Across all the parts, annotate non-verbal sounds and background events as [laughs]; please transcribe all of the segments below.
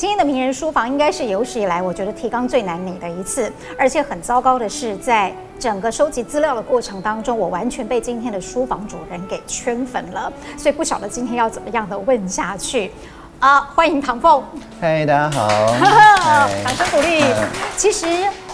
今天的名人书房应该是有史以来我觉得提纲最难拟的一次，而且很糟糕的是，在整个收集资料的过程当中，我完全被今天的书房主人给圈粉了，所以不晓得今天要怎么样的问下去。啊，欢迎唐凤！嗨，大家好！[laughs] 掌声鼓励。其实，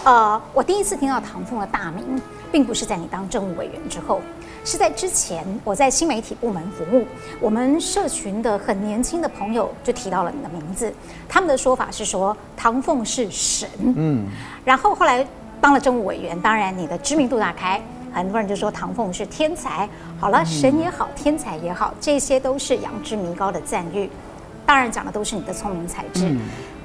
呃，我第一次听到唐凤的大名，并不是在你当政务委员之后。是在之前，我在新媒体部门服务，我们社群的很年轻的朋友就提到了你的名字，他们的说法是说唐凤是神，嗯，然后后来当了政务委员，当然你的知名度大开，很多人就说唐凤是天才。好了，神也好，天才也好，这些都是仰之弥高的赞誉，当然讲的都是你的聪明才智。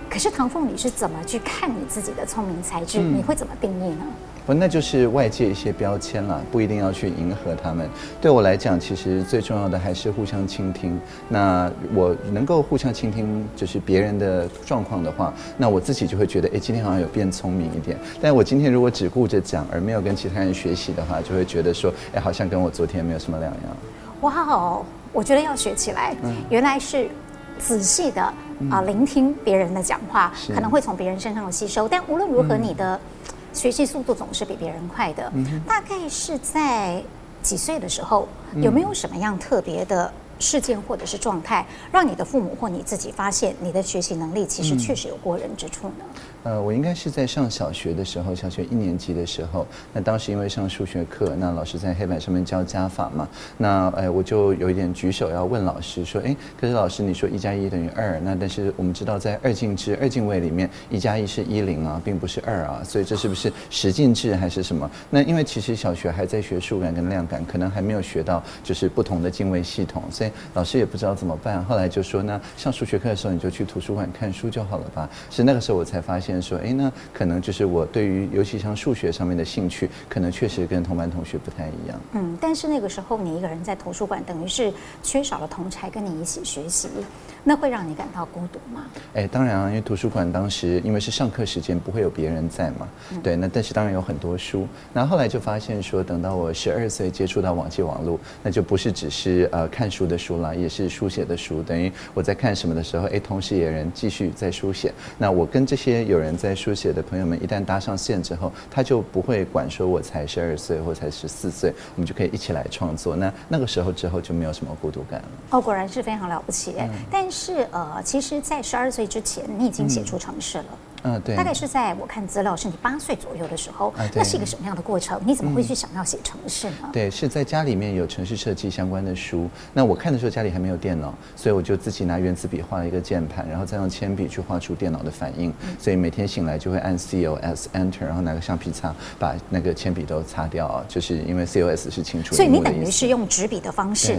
可是唐凤，你是怎么去看你自己的聪明才智？你会怎么定义呢？不，那就是外界一些标签了，不一定要去迎合他们。对我来讲，其实最重要的还是互相倾听。那我能够互相倾听，就是别人的状况的话，那我自己就会觉得，哎，今天好像有变聪明一点。但我今天如果只顾着讲，而没有跟其他人学习的话，就会觉得说，哎，好像跟我昨天没有什么两样。哇哦，我觉得要学起来。嗯，原来是仔细的啊、呃，聆听别人的讲话，可能会从别人身上吸收。但无论如何，你的。学习速度总是比别人快的，大概是在几岁的时候，有没有什么样特别的事件或者是状态，让你的父母或你自己发现你的学习能力其实确实有过人之处呢？呃，我应该是在上小学的时候，小学一年级的时候，那当时因为上数学课，那老师在黑板上面教加法嘛，那哎，我就有一点举手要问老师说，哎，可是老师你说一加一等于二，那但是我们知道在二进制二进位里面，一加一是一零啊，并不是二啊，所以这是不是十进制还是什么？那因为其实小学还在学数感跟量感，可能还没有学到就是不同的进位系统，所以老师也不知道怎么办。后来就说，那上数学课的时候你就去图书馆看书就好了吧。是那个时候我才发现。说，哎，那可能就是我对于尤其像数学上面的兴趣，可能确实跟同班同学不太一样。嗯，但是那个时候你一个人在图书馆，等于是缺少了同侪跟你一起学习，那会让你感到孤独吗？哎，当然啊，因为图书馆当时因为是上课时间，不会有别人在嘛。嗯、对，那但是当然有很多书。那后来就发现说，等到我十二岁接触到网际网络，那就不是只是呃看书的书啦，也是书写的书。等于我在看什么的时候，哎，同时也有人继续在书写。那我跟这些有人。在书写的朋友们一旦搭上线之后，他就不会管说我才十二岁或才十四岁，我们就可以一起来创作。那那个时候之后就没有什么孤独感了。哦，果然是非常了不起。嗯、但是呃，其实，在十二岁之前，你已经写出城市了。嗯嗯，对，大概是在我看资料是你八岁左右的时候，那是一个什么样的过程？你怎么会去想要写城市呢？对，是在家里面有城市设计相关的书。那我看的时候家里还没有电脑，所以我就自己拿原子笔画了一个键盘，然后再用铅笔去画出电脑的反应。所以每天醒来就会按 COS Enter，然后拿个橡皮擦把那个铅笔都擦掉，就是因为 COS 是清除。所以你等于是用纸笔的方式。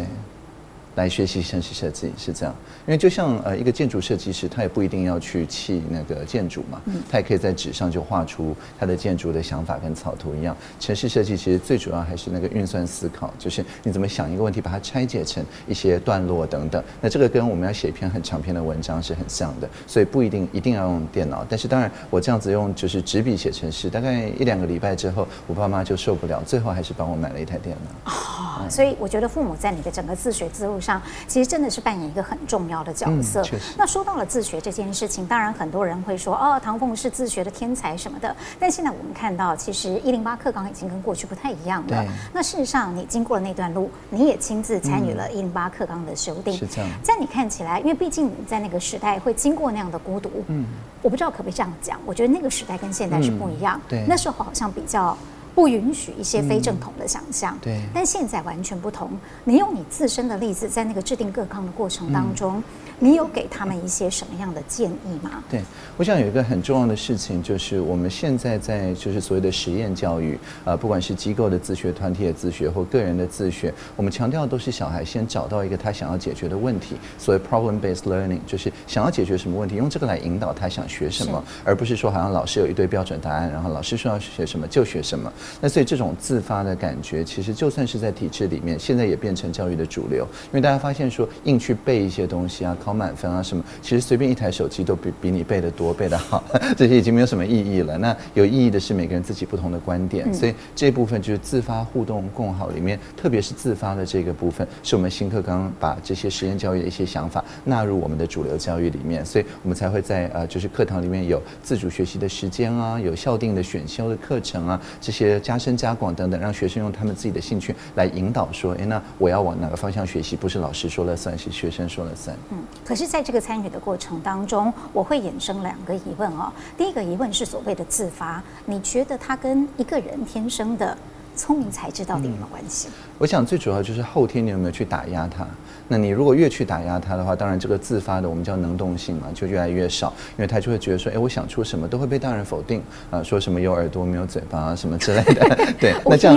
来学习城市设计是这样，因为就像呃一个建筑设计师，他也不一定要去砌那个建筑嘛，他也可以在纸上就画出他的建筑的想法跟草图一样。城市设计其实最主要还是那个运算思考，就是你怎么想一个问题，把它拆解成一些段落等等。那这个跟我们要写一篇很长篇的文章是很像的，所以不一定一定要用电脑。但是当然，我这样子用就是纸笔写城市，大概一两个礼拜之后，我爸妈就受不了，最后还是帮我买了一台电脑。哦，所以我觉得父母在你的整个自学之路上，其实真的是扮演一个很重要的角色。嗯，那说到了自学这件事情，当然很多人会说，哦，唐凤是自学的天才什么的。但现在我们看到，其实一零八课纲已经跟过去不太一样了。那事实上，你经过了那段路，你也亲自参与了一零八课纲的修订。是这样。在你看起来，因为毕竟你在那个时代会经过那样的孤独。嗯。我不知道可不可以这样讲，我觉得那个时代跟现在是不一样。对。那时候好像比较。不允许一些非正统的想象，对，但现在完全不同。你用你自身的例子，在那个制定各纲的过程当中。你有给他们一些什么样的建议吗？对，我想有一个很重要的事情，就是我们现在在就是所谓的实验教育，呃，不管是机构的自学、团体的自学或个人的自学，我们强调都是小孩先找到一个他想要解决的问题，所谓 problem-based learning，就是想要解决什么问题，用这个来引导他想学什么，而不是说好像老师有一堆标准答案，然后老师说要学什么就学什么。那所以这种自发的感觉，其实就算是在体制里面，现在也变成教育的主流。因为大家发现说，硬去背一些东西啊，考满分啊什么，其实随便一台手机都比比你背的多，背的好，[laughs] 这些已经没有什么意义了。那有意义的是每个人自己不同的观点。所以这部分就是自发互动共好里面，特别是自发的这个部分，是我们新课纲把这些实验教育的一些想法纳入我们的主流教育里面，所以我们才会在呃，就是课堂里面有自主学习的时间啊，有校定的选修的课程啊，这些加深加广等等，让学生用他们自己的兴趣来引导说，哎，那我要往哪个方向学习？不是老师说了算，是学生说了算。嗯，可是在这个参与的过程当中，我会衍生两个疑问哦。第一个疑问是所谓的自发，你觉得他跟一个人天生的聪明才智到底有没有关系？嗯我想最主要就是后天你有没有去打压他？那你如果越去打压他的话，当然这个自发的我们叫能动性嘛，就越来越少，因为他就会觉得说，哎，我想出什么都会被大人否定啊，说什么有耳朵没有嘴巴啊什么之类的。[laughs] 对，[laughs] 那这样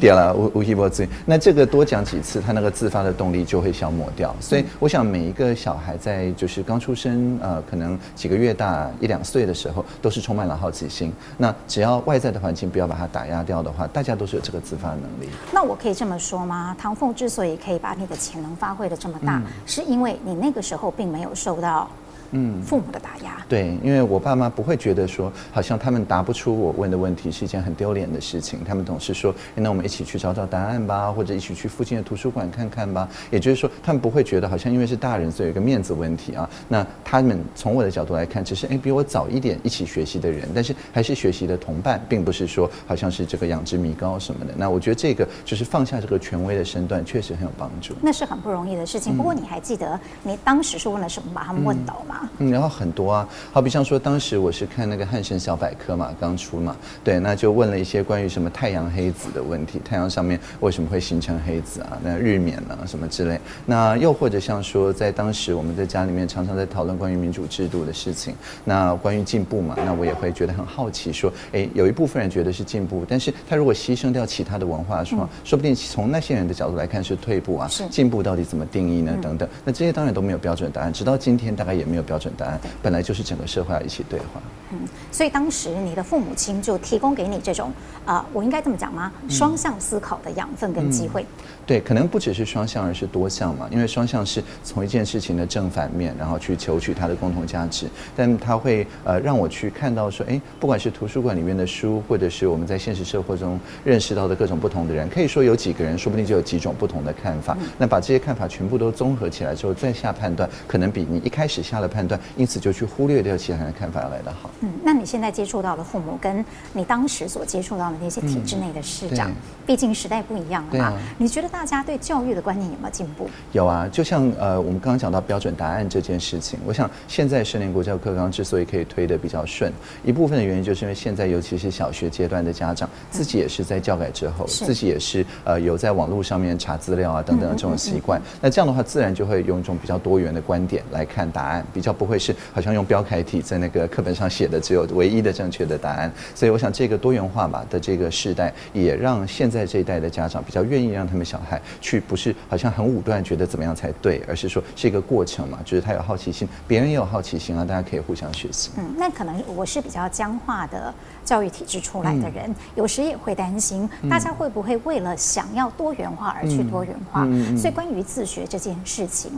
对了，无无一波嘴。那这个多讲几次，他那个自发的动力就会消磨掉。所以我想每一个小孩在就是刚出生呃，可能几个月大一两岁的时候，都是充满了好奇心。那只要外在的环境不要把它打压掉的话，大家都是有这个自发的能力。那我可以这么说。吗？唐凤之所以可以把你的潜能发挥得这么大，嗯、是因为你那个时候并没有受到。嗯，父母的打压，对，因为我爸妈不会觉得说，好像他们答不出我问的问题是一件很丢脸的事情，他们总是说，那我们一起去找找答案吧，或者一起去附近的图书馆看看吧。也就是说，他们不会觉得好像因为是大人，所以有一个面子问题啊。那他们从我的角度来看，只是哎比我早一点一起学习的人，但是还是学习的同伴，并不是说好像是这个养之弥高什么的。那我觉得这个就是放下这个权威的身段，确实很有帮助。那是很不容易的事情。不过你还记得你当时是问了什么把他们问倒吗？嗯，然后很多啊，好比像说，当时我是看那个汉神小百科嘛，刚出嘛，对，那就问了一些关于什么太阳黑子的问题，太阳上面为什么会形成黑子啊？那日冕啊什么之类。那又或者像说，在当时我们在家里面常常在讨论关于民主制度的事情，那关于进步嘛，那我也会觉得很好奇，说，哎，有一部分人觉得是进步，但是他如果牺牲掉其他的文化的时候，说说不定从那些人的角度来看是退步啊。是进步到底怎么定义呢？等等，那这些当然都没有标准答案，直到今天大概也没有标准答案。本来就是整个社会要一起对话。嗯，所以当时你的父母亲就提供给你这种啊、呃，我应该这么讲吗？双向思考的养分跟机会。嗯对，可能不只是双向，而是多项嘛。因为双向是从一件事情的正反面，然后去求取它的共同价值。但它会呃让我去看到说，哎，不管是图书馆里面的书，或者是我们在现实社会中认识到的各种不同的人，可以说有几个人，说不定就有几种不同的看法。那把这些看法全部都综合起来之后，再下判断，可能比你一开始下了判断，因此就去忽略掉其他人的看法要来得好。嗯，那你现在接触到的父母，跟你当时所接触到的那些体制内的市长，嗯、毕竟时代不一样了嘛？啊、你觉得大家对教育的观念有没有进步？有啊，就像呃，我们刚刚讲到标准答案这件事情，我想现在十年国教课纲之所以可以推得比较顺，一部分的原因就是因为现在尤其是小学阶段的家长自己也是在教改之后，嗯、自己也是呃有在网络上面查资料啊等等的这种习惯，那这样的话自然就会用一种比较多元的观点来看答案，比较不会是好像用标楷体在那个课本上写的只有唯一的正确的答案。所以我想这个多元化吧的这个时代，也让现在这一代的家长比较愿意让他们小孩去不是。好像很武断，觉得怎么样才对，而是说是一个过程嘛，就是他有好奇心，别人也有好奇心啊，大家可以互相学习。嗯，那可能我是比较僵化的教育体制出来的人，嗯、有时也会担心大家会不会为了想要多元化而去多元化。嗯、所以关于自学这件事情，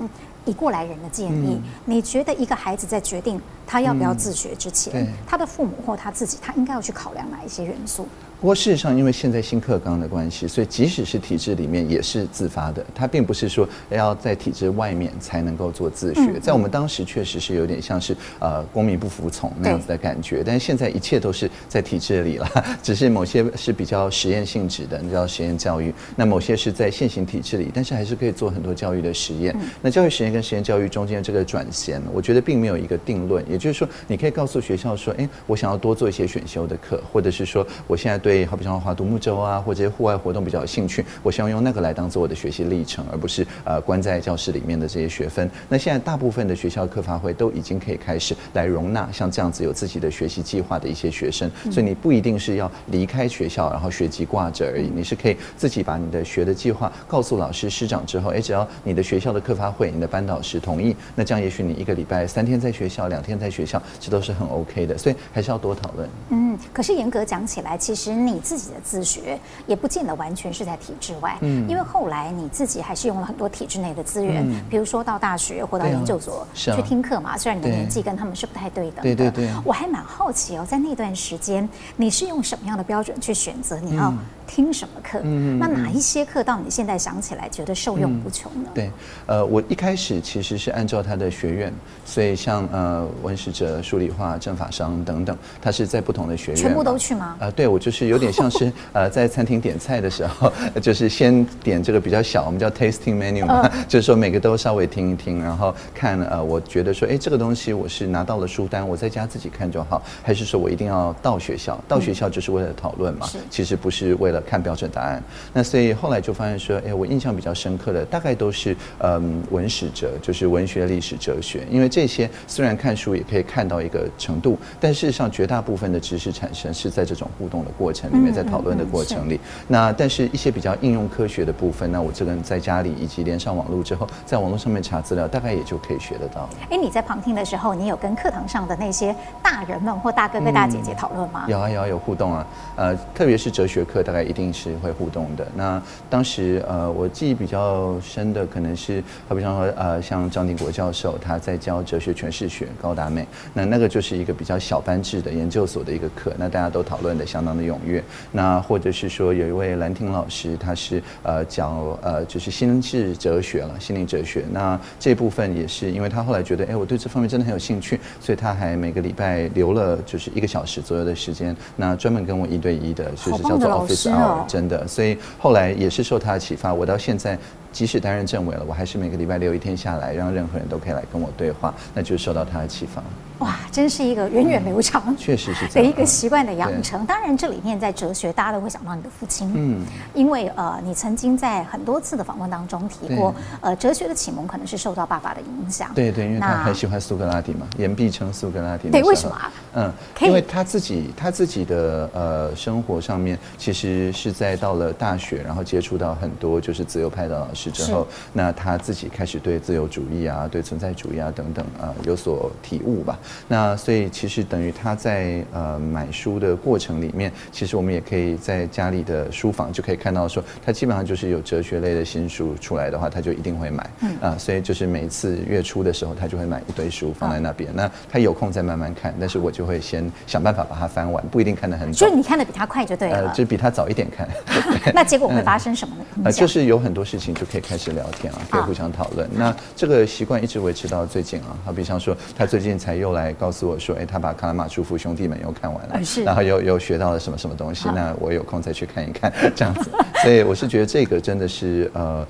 以过来人的建议，嗯、你觉得一个孩子在决定他要不要自学之前，嗯、他的父母或他自己，他应该要去考量哪一些元素？不过事实上，因为现在新课纲的关系，所以即使是体制里面也是自发的。它并不是说要在体制外面才能够做自学。在我们当时确实是有点像是呃公民不服从那样子的感觉。但是现在一切都是在体制里了，[laughs] 只是某些是比较实验性质的，你知道实验教育；那某些是在现行体制里，但是还是可以做很多教育的实验。那教育实验跟实验教育中间这个转衔，我觉得并没有一个定论。也就是说，你可以告诉学校说：“哎，我想要多做一些选修的课，或者是说我现在对。”，好比像划独木舟啊，或者户外活动比较有兴趣，我希望用那个来当做我的学习历程，而不是呃关在教室里面的这些学分。那现在大部分的学校课发会都已经可以开始来容纳像这样子有自己的学习计划的一些学生，所以你不一定是要离开学校，然后学籍挂着而已，你是可以自己把你的学的计划告诉老师师长之后，哎，只要你的学校的课发会、你的班导师同意，那这样也许你一个礼拜三天在学校，两天在学校，这都是很 OK 的。所以还是要多讨论。嗯，可是严格讲起来，其实。你自己的自学也不见得完全是在体制外，嗯，因为后来你自己还是用了很多体制内的资源，嗯、比如说到大学或到研究所去听课嘛。啊、虽然你的年纪跟他们是不太对等的，对对对。我还蛮好奇哦，在那段时间你是用什么样的标准去选择你要听什么课？嗯，那哪一些课到你现在想起来觉得受用无穷呢？对，呃，我一开始其实是按照他的学院，所以像呃文史哲、数理化、政法商等等，他是在不同的学院，全部都去吗？呃，对，我就是有点像是 [laughs] 呃在餐厅点菜的时候，就是先点这个比较小，我们叫 tasting menu 嘛，呃、[laughs] 就是说每个都稍微听一听，然后看呃，我觉得说，哎，这个东西我是拿到了书单，我在家自己看就好，还是说我一定要到学校？到学校就是为了讨论嘛，嗯、其实不是为了看标准答案。那所以后来就发现说，哎，我印象比较深刻的大概都是嗯文史哲，就是文学、历史、哲学，因为这些虽然看书也可以看到一个程度，但事实上绝大部分的知识产生是在这种互动的过程里面，在讨论的过程里。嗯嗯嗯、那但是一些比较应用科学的部分，那我这个人在家里以及连上网络之后，在网络上面查资料，大概也就可以学得到。哎，你在旁听的时候，你有跟课堂上的那些大人们或大哥哥大姐姐讨论吗？嗯、有啊有啊有互动啊，呃，特别是哲学课，大概一定是会互动的。那当时呃，我记忆比较深的可能是，好比方说呃，像张定国教授他在教哲学诠释学，高达美，那那个就是一个比较小班制的研究所的一个课，那大家都讨论的相当的踊跃。那或者是说有一位兰亭老师，他是呃讲呃就是心智哲学了，心灵哲学。那这部分也是因为他后来觉得，哎，我对这方面真的很有兴趣，所以他还每个礼拜留了就是一个小时左右的时间，那专门跟我一对一的，就是叫做 Office 真的。所以后来也是受他的启发，我到现在。即使担任政委了，我还是每个礼拜六一天下来，让任何人都可以来跟我对话，那就受到他的启发。哇，真是一个源远流长，确实是的一个习惯的养成。当然，这里面在哲学，大家都会想到你的父亲，嗯，因为呃，你曾经在很多次的访问当中提过，呃，哲学的启蒙可能是受到爸爸的影响。对对，因为他很喜欢苏格拉底嘛，言必称苏格拉底。对，为什么啊？嗯，因为他自己他自己的呃生活上面，其实是在到了大学，然后接触到很多就是自由派的老师之后，那他自己开始对自由主义啊、对存在主义啊等等啊有所体悟吧。那所以其实等于他在呃买书的过程里面，其实我们也可以在家里的书房就可以看到说，他基本上就是有哲学类的新书出来的话，他就一定会买。嗯啊，所以就是每一次月初的时候，他就会买一堆书放在那边。那他有空再慢慢看，但是我就会先想办法把它翻完，不一定看得很早。就是你看的比他快就对了。呃，就比他早一点看。[laughs] 那结果会发生什么呢？呃，就是有很多事情就可以开始聊天啊，可以互相讨论。那这个习惯一直维持到最近啊，好比方说他最近才又来告诉我说，哎，他把《卡拉马诸夫兄弟们》又看完了，然后又又学到了什么什么东西。那我有空再去看一看，这样子。所以我是觉得这个真的是呃，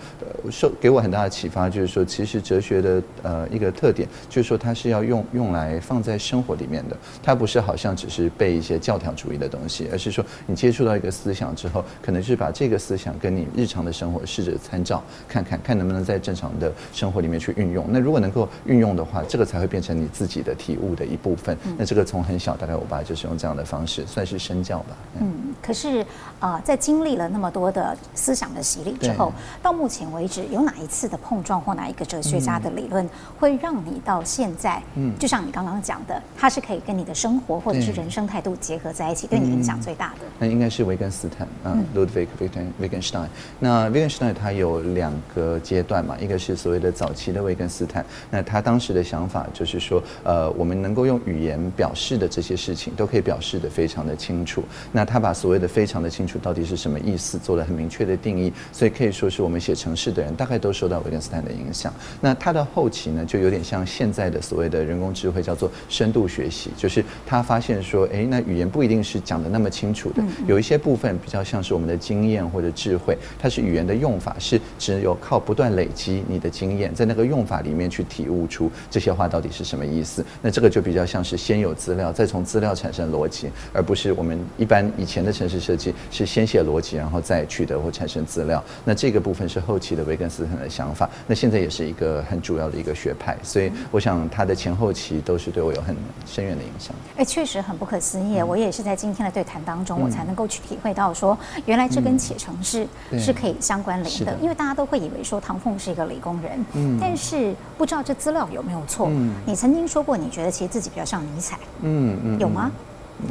受给我很大的启发，就是说其实哲学的呃一个特点，就是说它是要用用来放在生活里面的，它不是好像只是背一些教条主义的东西，而是说你接触到一个思想之后，可能是把这个思想跟你日常的生活试着参照，看看看能不能在正常的生活里面去运用。那如果能够运用的话，这个才会变成你自己的体悟的一部分。那这个从很小，大概我爸就是用这样的方式，算是身教吧。嗯，可是啊、呃，在经历了那么多的思想的洗礼之后，到目前为止，有哪一次的碰撞或哪一个哲学家的理论，会让你到现在，嗯，就像你刚刚讲的，它是可以跟你的生活或者是人生态度结合在一起，对你影响最大的？那应该是维根斯坦啊，Ludwig Wittgenstein。那 Wittgenstein 他有两个阶段嘛，一个是所谓的早期的维根斯坦，那他当时的想法就是说，呃，我我们能够用语言表示的这些事情，都可以表示得非常的清楚。那他把所谓的非常的清楚到底是什么意思，做了很明确的定义，所以可以说是我们写程式的人大概都受到维根斯坦的影响。那他的后期呢，就有点像现在的所谓的人工智慧，叫做深度学习，就是他发现说，哎，那语言不一定是讲得那么清楚的，有一些部分比较像是我们的经验或者智慧，它是语言的用法是只有靠不断累积你的经验，在那个用法里面去体悟出这些话到底是什么意思。那这个就比较像是先有资料，再从资料产生逻辑，而不是我们一般以前的城市设计是先写逻辑，然后再取得或产生资料。那这个部分是后期的维根斯坦的想法，那现在也是一个很主要的一个学派。所以我想他的前后期都是对我有很深远的影响。哎，确实很不可思议。我也是在今天的对谈当中，我才能够去体会到说，原来这跟写城市是可以相关联的。因为大家都会以为说唐凤是一个理工人，嗯，但是不知道这资料有没有错。嗯，你曾经说过，你觉得其实自己比较像尼采，嗯嗯，有吗？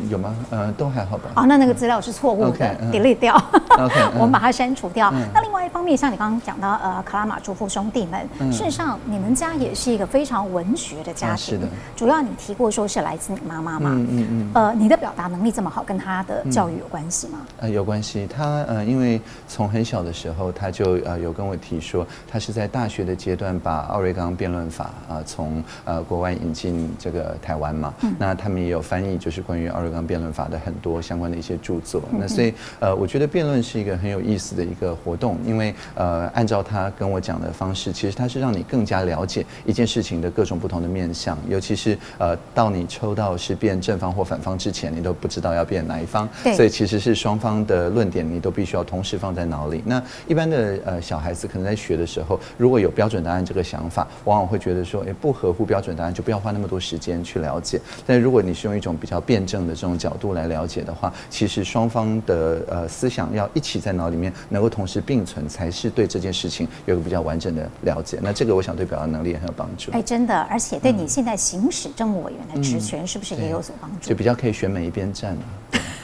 有吗？呃，都还好吧。哦，那那个资料是错误的，delete 掉。[laughs] OK，我们把它删除掉。那另外一方面，像你刚刚讲到，呃，卡拉马祖夫兄弟们，事实上你们家也是一个非常文学的家庭。是的。主要你提过说是来自你妈妈嘛？嗯嗯嗯。呃，你的表达能力这么好，跟他的教育有关系吗？呃，有关系。他呃，因为从很小的时候，他就呃有跟我提说，他是在大学的阶段把奥瑞冈辩论法啊从呃国外引进这个台湾嘛。嗯。那他们也有翻译，就是关于奥瑞冈辩论法的很多相关的一些著作。那所以呃，我觉得辩论是一个很有意思的一个活动，因为呃，按照他跟我讲的方式，其实它是让你更加了解一件事情的各种不同的面向，尤其是呃，到你抽到是辩正方或反方之前，你都不知道要辩哪一方，所以其实是双方的论点你都必须要同时放在脑里。那一般的呃小孩子可能在学的时候，如果有标准答案这个想法，往往会觉得说，哎，不合乎标准答案就不要花那么多时间去了解。但如果你是用一种比较辩证的这种角度来了解的话，其实双方的呃思想要一起在脑里面能够同时并存，才是对这件事情有个比较完整的了解。那这个我想对表达能力也很有帮助。哎，真的，而且对你现在行使政务委员的职权是不是也有所帮助？就比较可以选每一边站了。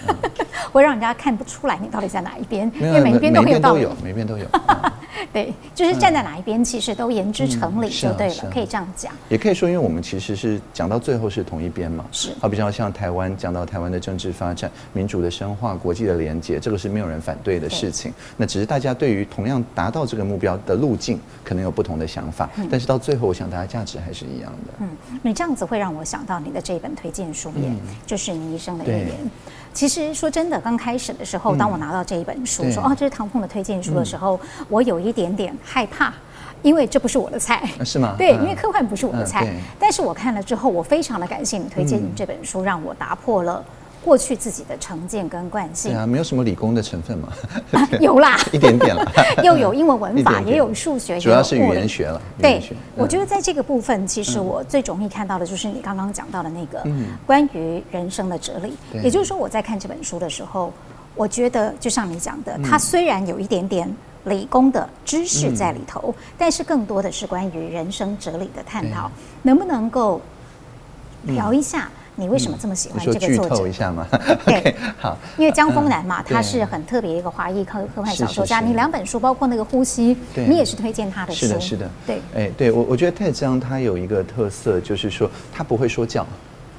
[laughs] 会让人家看不出来你到底在哪一边，因为每一边都很有道理。每一边都有。[laughs] 对，就是站在哪一边，其实都言之成理，就对了，可以这样讲。也可以说，因为我们其实是讲到最后是同一边嘛。是。好比较像台湾讲到台湾的政治发展、民主的深化、国际的连接，这个是没有人反对的事情。那只是大家对于同样达到这个目标的路径，可能有不同的想法。但是到最后，我想大家价值还是一样的。嗯，你这样子会让我想到你的这一本推荐书也，就是你一生的预言。其实说真的，刚开始的时候，当我拿到这一本书，说哦，这是唐凤的推荐书的时候，我有一点点害怕，因为这不是我的菜。是吗？对，因为科幻不是我的菜。但是我看了之后，我非常的感谢你推荐你这本书，让我打破了过去自己的成见跟惯性。对啊，没有什么理工的成分嘛？[laughs] 有啦，一点点啦。[laughs] 又有英文文法，[laughs] 也有数学，主要是语言学了。对，我觉得在这个部分，其实我最容易看到的就是你刚刚讲到的那个关于人生的哲理。也就是说，我在看这本书的时候，我觉得就像你讲的，它虽然有一点点理工的知识在里头，但是更多的是关于人生哲理的探讨。能不能够聊一下？你为什么这么喜欢这个作者？剧透一下嘛？[laughs] 对，好，因为江峰南嘛，他是很特别一个华裔科科幻小说家。你两本书，包括那个《呼吸》，你也是推荐他的书。是的，是的，对。哎，对我我觉得泰江他有一个特色，就是说他不会说教。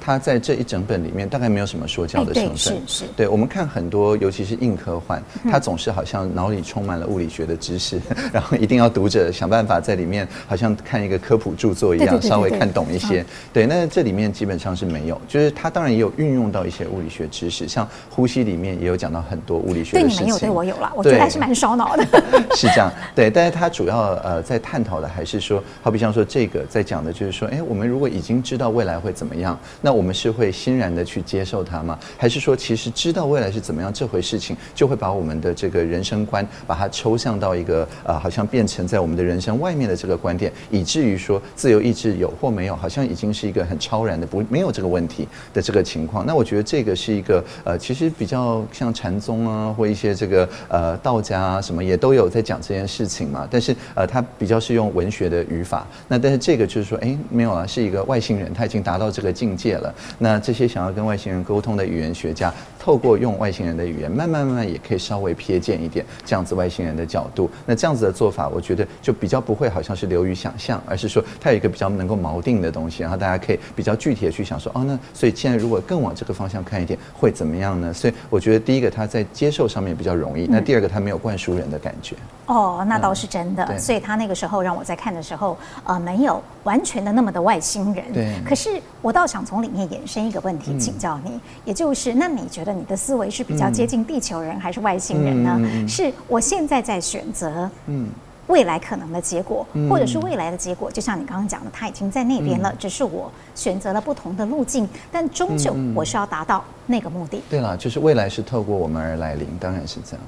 他在这一整本里面大概没有什么说教的成分。是是。对，我们看很多，尤其是硬科幻，他总是好像脑里充满了物理学的知识，[laughs] 然后一定要读者想办法在里面好像看一个科普著作一样，稍微看懂一些。对，那这里面基本上是没有，就是他当然也有运用到一些物理学知识，像呼吸里面也有讲到很多物理学的事情。对，你没有，对我有了，我觉得还是蛮烧脑的。[laughs] 是这样，对，但是他主要呃在探讨的还是说，好比像说这个在讲的就是说，哎，我们如果已经知道未来会怎么样，那我们是会欣然的去接受它吗？还是说，其实知道未来是怎么样这回事情，就会把我们的这个人生观，把它抽象到一个呃，好像变成在我们的人生外面的这个观点，以至于说自由意志有或没有，好像已经是一个很超然的不没有这个问题的这个情况。那我觉得这个是一个呃，其实比较像禅宗啊，或一些这个呃道家啊什么也都有在讲这件事情嘛。但是呃，他比较是用文学的语法。那但是这个就是说，哎，没有啊，是一个外星人，他已经达到这个境界了。那这些想要跟外星人沟通的语言学家，透过用外星人的语言，慢慢慢慢也可以稍微瞥见一点这样子外星人的角度。那这样子的做法，我觉得就比较不会好像是流于想象，而是说它有一个比较能够锚定的东西，然后大家可以比较具体的去想说，哦，那所以现在如果更往这个方向看一点，会怎么样呢？所以我觉得第一个他在接受上面比较容易，那第二个他没有灌输人的感觉。哦，那倒是真的。所以他那个时候让我在看的时候，呃，没有完全的那么的外星人。对。可是我倒想从里面延伸一个问题。问题请教你，也就是那你觉得你的思维是比较接近地球人还是外星人呢？是我现在在选择，嗯，未来可能的结果，或者是未来的结果，就像你刚刚讲的，他已经在那边了，只是我选择了不同的路径，但终究我是要达到那个目的。对了，就是未来是透过我们而来临，当然是这样。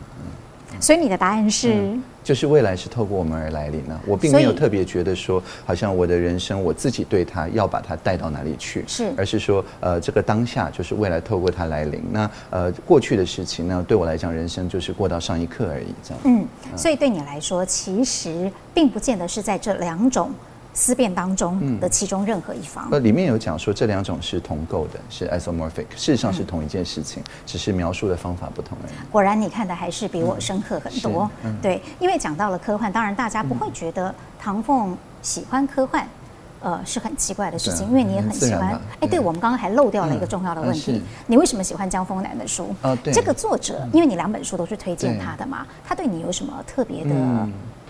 所以你的答案是？嗯就是未来是透过我们而来临呢，我并没有特别觉得说，好像我的人生我自己对他要把它带到哪里去，是，而是说，呃，这个当下就是未来透过它来临。那呃，过去的事情呢，对我来讲，人生就是过到上一刻而已，这样。嗯，所以对你来说，其实并不见得是在这两种思辨当中的其中任何一方。呃、嗯，里面有讲说这两种是同构的，是 isomorphic，事实上是同一件事情，嗯、只是描述的方法不同而已。果然，你看的还是比我深刻很多。嗯、对，因为讲到了科幻，当然大家不会觉得唐凤喜欢科幻。呃，是很奇怪的事情，因为你也很喜欢。哎，对，我们刚刚还漏掉了一个重要的问题，你为什么喜欢江峰南的书？这个作者，因为你两本书都是推荐他的嘛，他对你有什么特别的？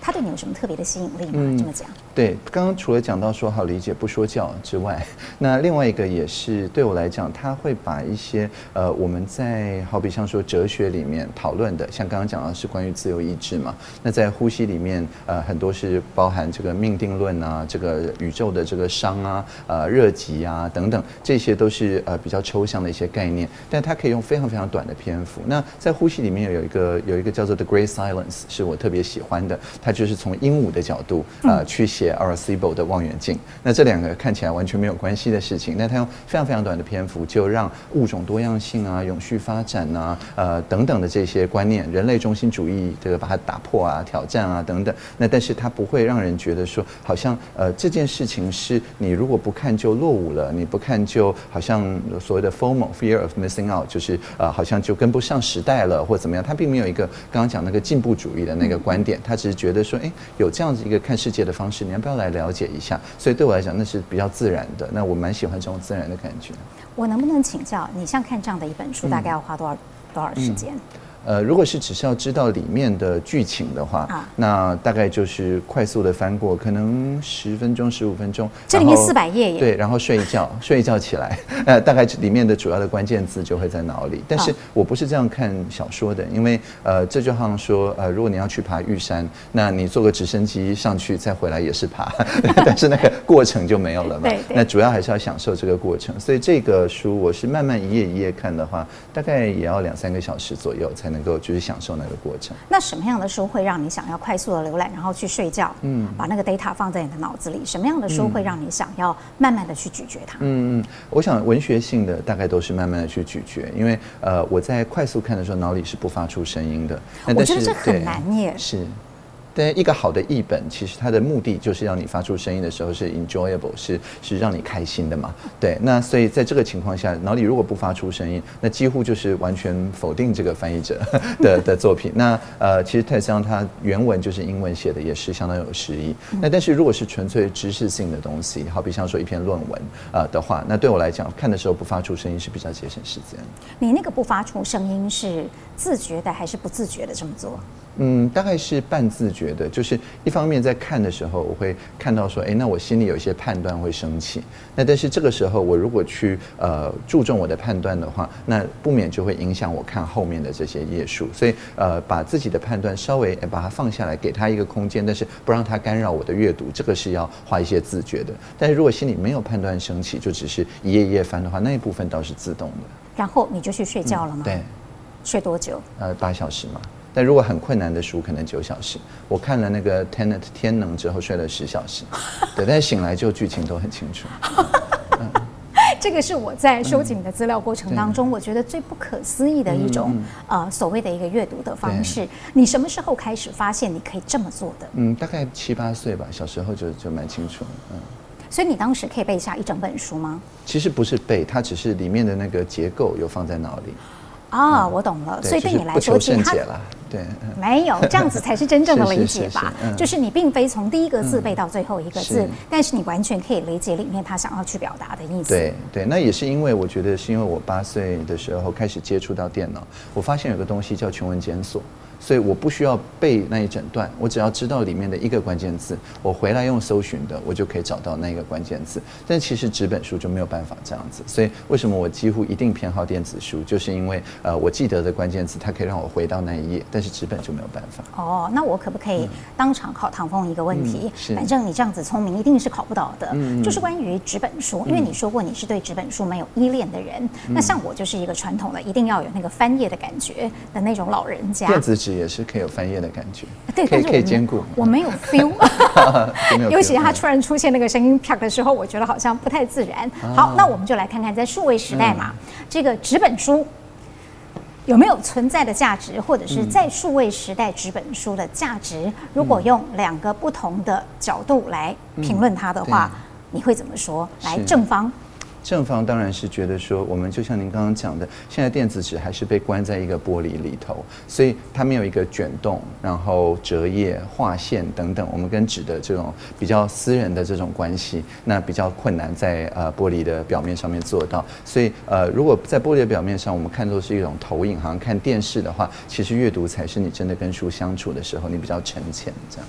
他对你有什么特别的吸引力吗？嗯、这么讲？对，刚刚除了讲到说好理解不说教之外，[laughs] 那另外一个也是对我来讲，他会把一些呃我们在好比像说哲学里面讨论的，像刚刚讲到是关于自由意志嘛，那在呼吸里面呃很多是包含这个命定论啊，这个宇宙的这个熵啊，呃热极啊等等，这些都是呃比较抽象的一些概念，但他可以用非常非常短的篇幅。那在呼吸里面有一个有一个叫做 The Great Silence，是我特别喜欢的，它。就是从鹦鹉的角度啊、呃、去写 Arecibo 的望远镜，那这两个看起来完全没有关系的事情，那他用非常非常短的篇幅就让物种多样性啊、永续发展啊、呃等等的这些观念，人类中心主义这个把它打破啊、挑战啊等等。那但是它不会让人觉得说好像呃这件事情是你如果不看就落伍了，你不看就好像所谓的 FOMO fear of missing out，就是呃好像就跟不上时代了或怎么样。他并没有一个刚刚讲那个进步主义的那个观点，他只是觉得。说哎，有这样子一个看世界的方式，你要不要来了解一下？所以对我来讲，那是比较自然的。那我蛮喜欢这种自然的感觉。我能不能请教你，像看这样的一本书，大概要花多少、嗯、多少时间？嗯呃，如果是只是要知道里面的剧情的话，啊，那大概就是快速的翻过，可能十分钟、十五分钟。这里面四百页耶。对，然后睡一觉，睡一觉起来，[laughs] 呃，大概里面的主要的关键字就会在脑里。但是我不是这样看小说的，因为呃，这就好像说，呃，如果你要去爬玉山，那你坐个直升机上去再回来也是爬，[laughs] [laughs] 但是那个过程就没有了嘛。对。那主要还是要享受这个过程，所以这个书我是慢慢一页一页看的话，大概也要两三个小时左右才能。能够就是享受那个过程。那什么样的书会让你想要快速的浏览，然后去睡觉？嗯，把那个 data 放在你的脑子里。什么样的书会让你想要慢慢的去咀嚼它？嗯嗯，我想文学性的大概都是慢慢的去咀嚼，因为呃我在快速看的时候，脑里是不发出声音的。我觉得这很难耶。是。但一个好的译本，其实它的目的就是让你发出声音的时候是 enjoyable，是是让你开心的嘛？对。那所以在这个情况下，脑里如果不发出声音，那几乎就是完全否定这个翻译者 [laughs] 的的作品。那呃，其实泰桑他原文就是英文写的，也是相当有诗意。那但是如果是纯粹知识性的东西，好比像说一篇论文啊、呃、的话，那对我来讲，看的时候不发出声音是比较节省时间。你那个不发出声音是自觉的还是不自觉的这么做？嗯，大概是半自觉的，就是一方面在看的时候，我会看到说，哎，那我心里有一些判断会升起。那但是这个时候，我如果去呃注重我的判断的话，那不免就会影响我看后面的这些页数。所以呃，把自己的判断稍微把它放下来，给他一个空间，但是不让它干扰我的阅读，这个是要花一些自觉的。但是如果心里没有判断升起，就只是一页一页翻的话，那一部分倒是自动的。然后你就去睡觉了吗？嗯、对，睡多久？呃，八小时嘛。但如果很困难的书，可能九小时。我看了那个《Tenet》天能之后，睡了十小时。[laughs] 对，但是醒来就剧情都很清楚。嗯、[laughs] 这个是我在收集你的资料过程当中，嗯、我觉得最不可思议的一种、嗯、呃所谓的一个阅读的方式。你什么时候开始发现你可以这么做的？嗯，大概七八岁吧，小时候就就蛮清楚。嗯，所以你当时可以背下一整本书吗？其实不是背，它只是里面的那个结构有放在脑里。啊、哦，我懂了。所以对你来说，其实他对没有这样子才是真正的理解吧？[laughs] 就是你并非从第一个字背到最后一个字，嗯、但是你完全可以理解里面他想要去表达的意思。对对，那也是因为我觉得是因为我八岁的时候开始接触到电脑，我发现有个东西叫全文检索。所以我不需要背那一整段，我只要知道里面的一个关键字，我回来用搜寻的，我就可以找到那个关键字。但其实纸本书就没有办法这样子。所以为什么我几乎一定偏好电子书，就是因为呃我记得的关键词，它可以让我回到那一页，但是纸本就没有办法。哦，那我可不可以当场考唐风一个问题？嗯、反正你这样子聪明，一定是考不到的。嗯、就是关于纸本书，因为你说过你是对纸本书没有依恋的人。嗯、那像我就是一个传统的，一定要有那个翻页的感觉的那种老人家。电子纸。也是可以有翻页的感觉，对，可以可以兼顾。我没有 [laughs] feel，[laughs] [laughs] 尤其他突然出现那个声音啪的时候，我觉得好像不太自然。好，那我们就来看看，在数位时代嘛，这个纸本书有没有存在的价值，或者是在数位时代纸本书的价值？如果用两个不同的角度来评论它的话，你会怎么说？来，正方。正方当然是觉得说，我们就像您刚刚讲的，现在电子纸还是被关在一个玻璃里头，所以它没有一个卷动，然后折页、划线等等，我们跟纸的这种比较私人的这种关系，那比较困难在呃玻璃的表面上面做到。所以呃，如果在玻璃的表面上，我们看作是一种投影，好像看电视的话，其实阅读才是你真的跟书相处的时候，你比较沉潜这样，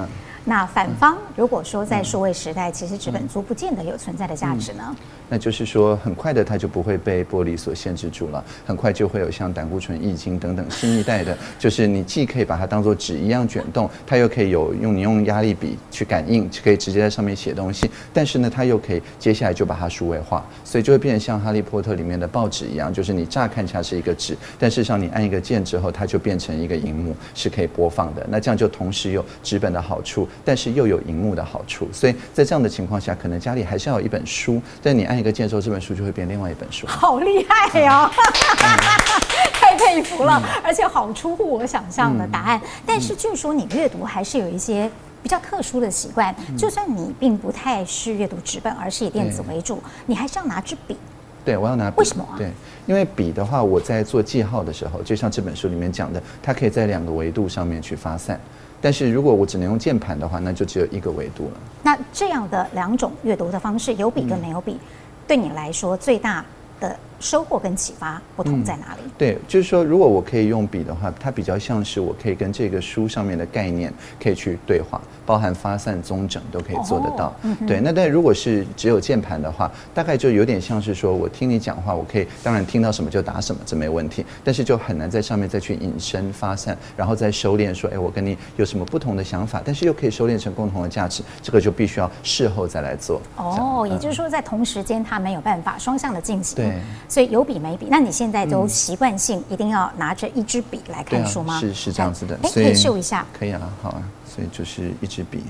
嗯。那反方如果说在数位时代，其实纸本书不见得有存在的价值呢？那就是说，很快的它就不会被玻璃所限制住了，很快就会有像胆固醇易经等等新一代的，[laughs] 就是你既可以把它当做纸一样卷动，它又可以有用你用压力笔去感应，可以直接在上面写东西，但是呢，它又可以接下来就把它数位化，所以就会变成像哈利波特里面的报纸一样，就是你乍看起来是一个纸，但事实上你按一个键之后，它就变成一个荧幕，是可以播放的。那这样就同时有纸本的好处。但是又有荧幕的好处，所以在这样的情况下，可能家里还是要有一本书。但你按一个键之后，这本书就会变另外一本书。好厉害哟、哦！[laughs] 太佩服了，而且好出乎我想象的答案。但是据说你阅读还是有一些比较特殊的习惯，就算你并不太是阅读纸本，而是以电子为主，你还是要拿支笔。对，我要拿笔。为什么啊？对，因为笔的话，我在做记号的时候，就像这本书里面讲的，它可以在两个维度上面去发散。但是如果我只能用键盘的话，那就只有一个维度了。那这样的两种阅读的方式，有笔跟没有笔，对你来说最大的收获跟启发不同在哪里？对，就是说，如果我可以用笔的话，它比较像是我可以跟这个书上面的概念可以去对话。包含发散、综整都可以做得到。哦嗯、对，那但如果是只有键盘的话，大概就有点像是说我听你讲话，我可以当然听到什么就打什么，这没问题。但是就很难在上面再去引申发散，然后再收敛说，哎，我跟你有什么不同的想法，但是又可以收敛成共同的价值，这个就必须要事后再来做。哦，也就是说在同时间它没有办法双向的进行。对，所以有笔没笔，那你现在都习惯性一定要拿着一支笔来看书吗？啊、是是这样子的。哎，可以秀一下。可以啊，好啊。所以就是一支笔，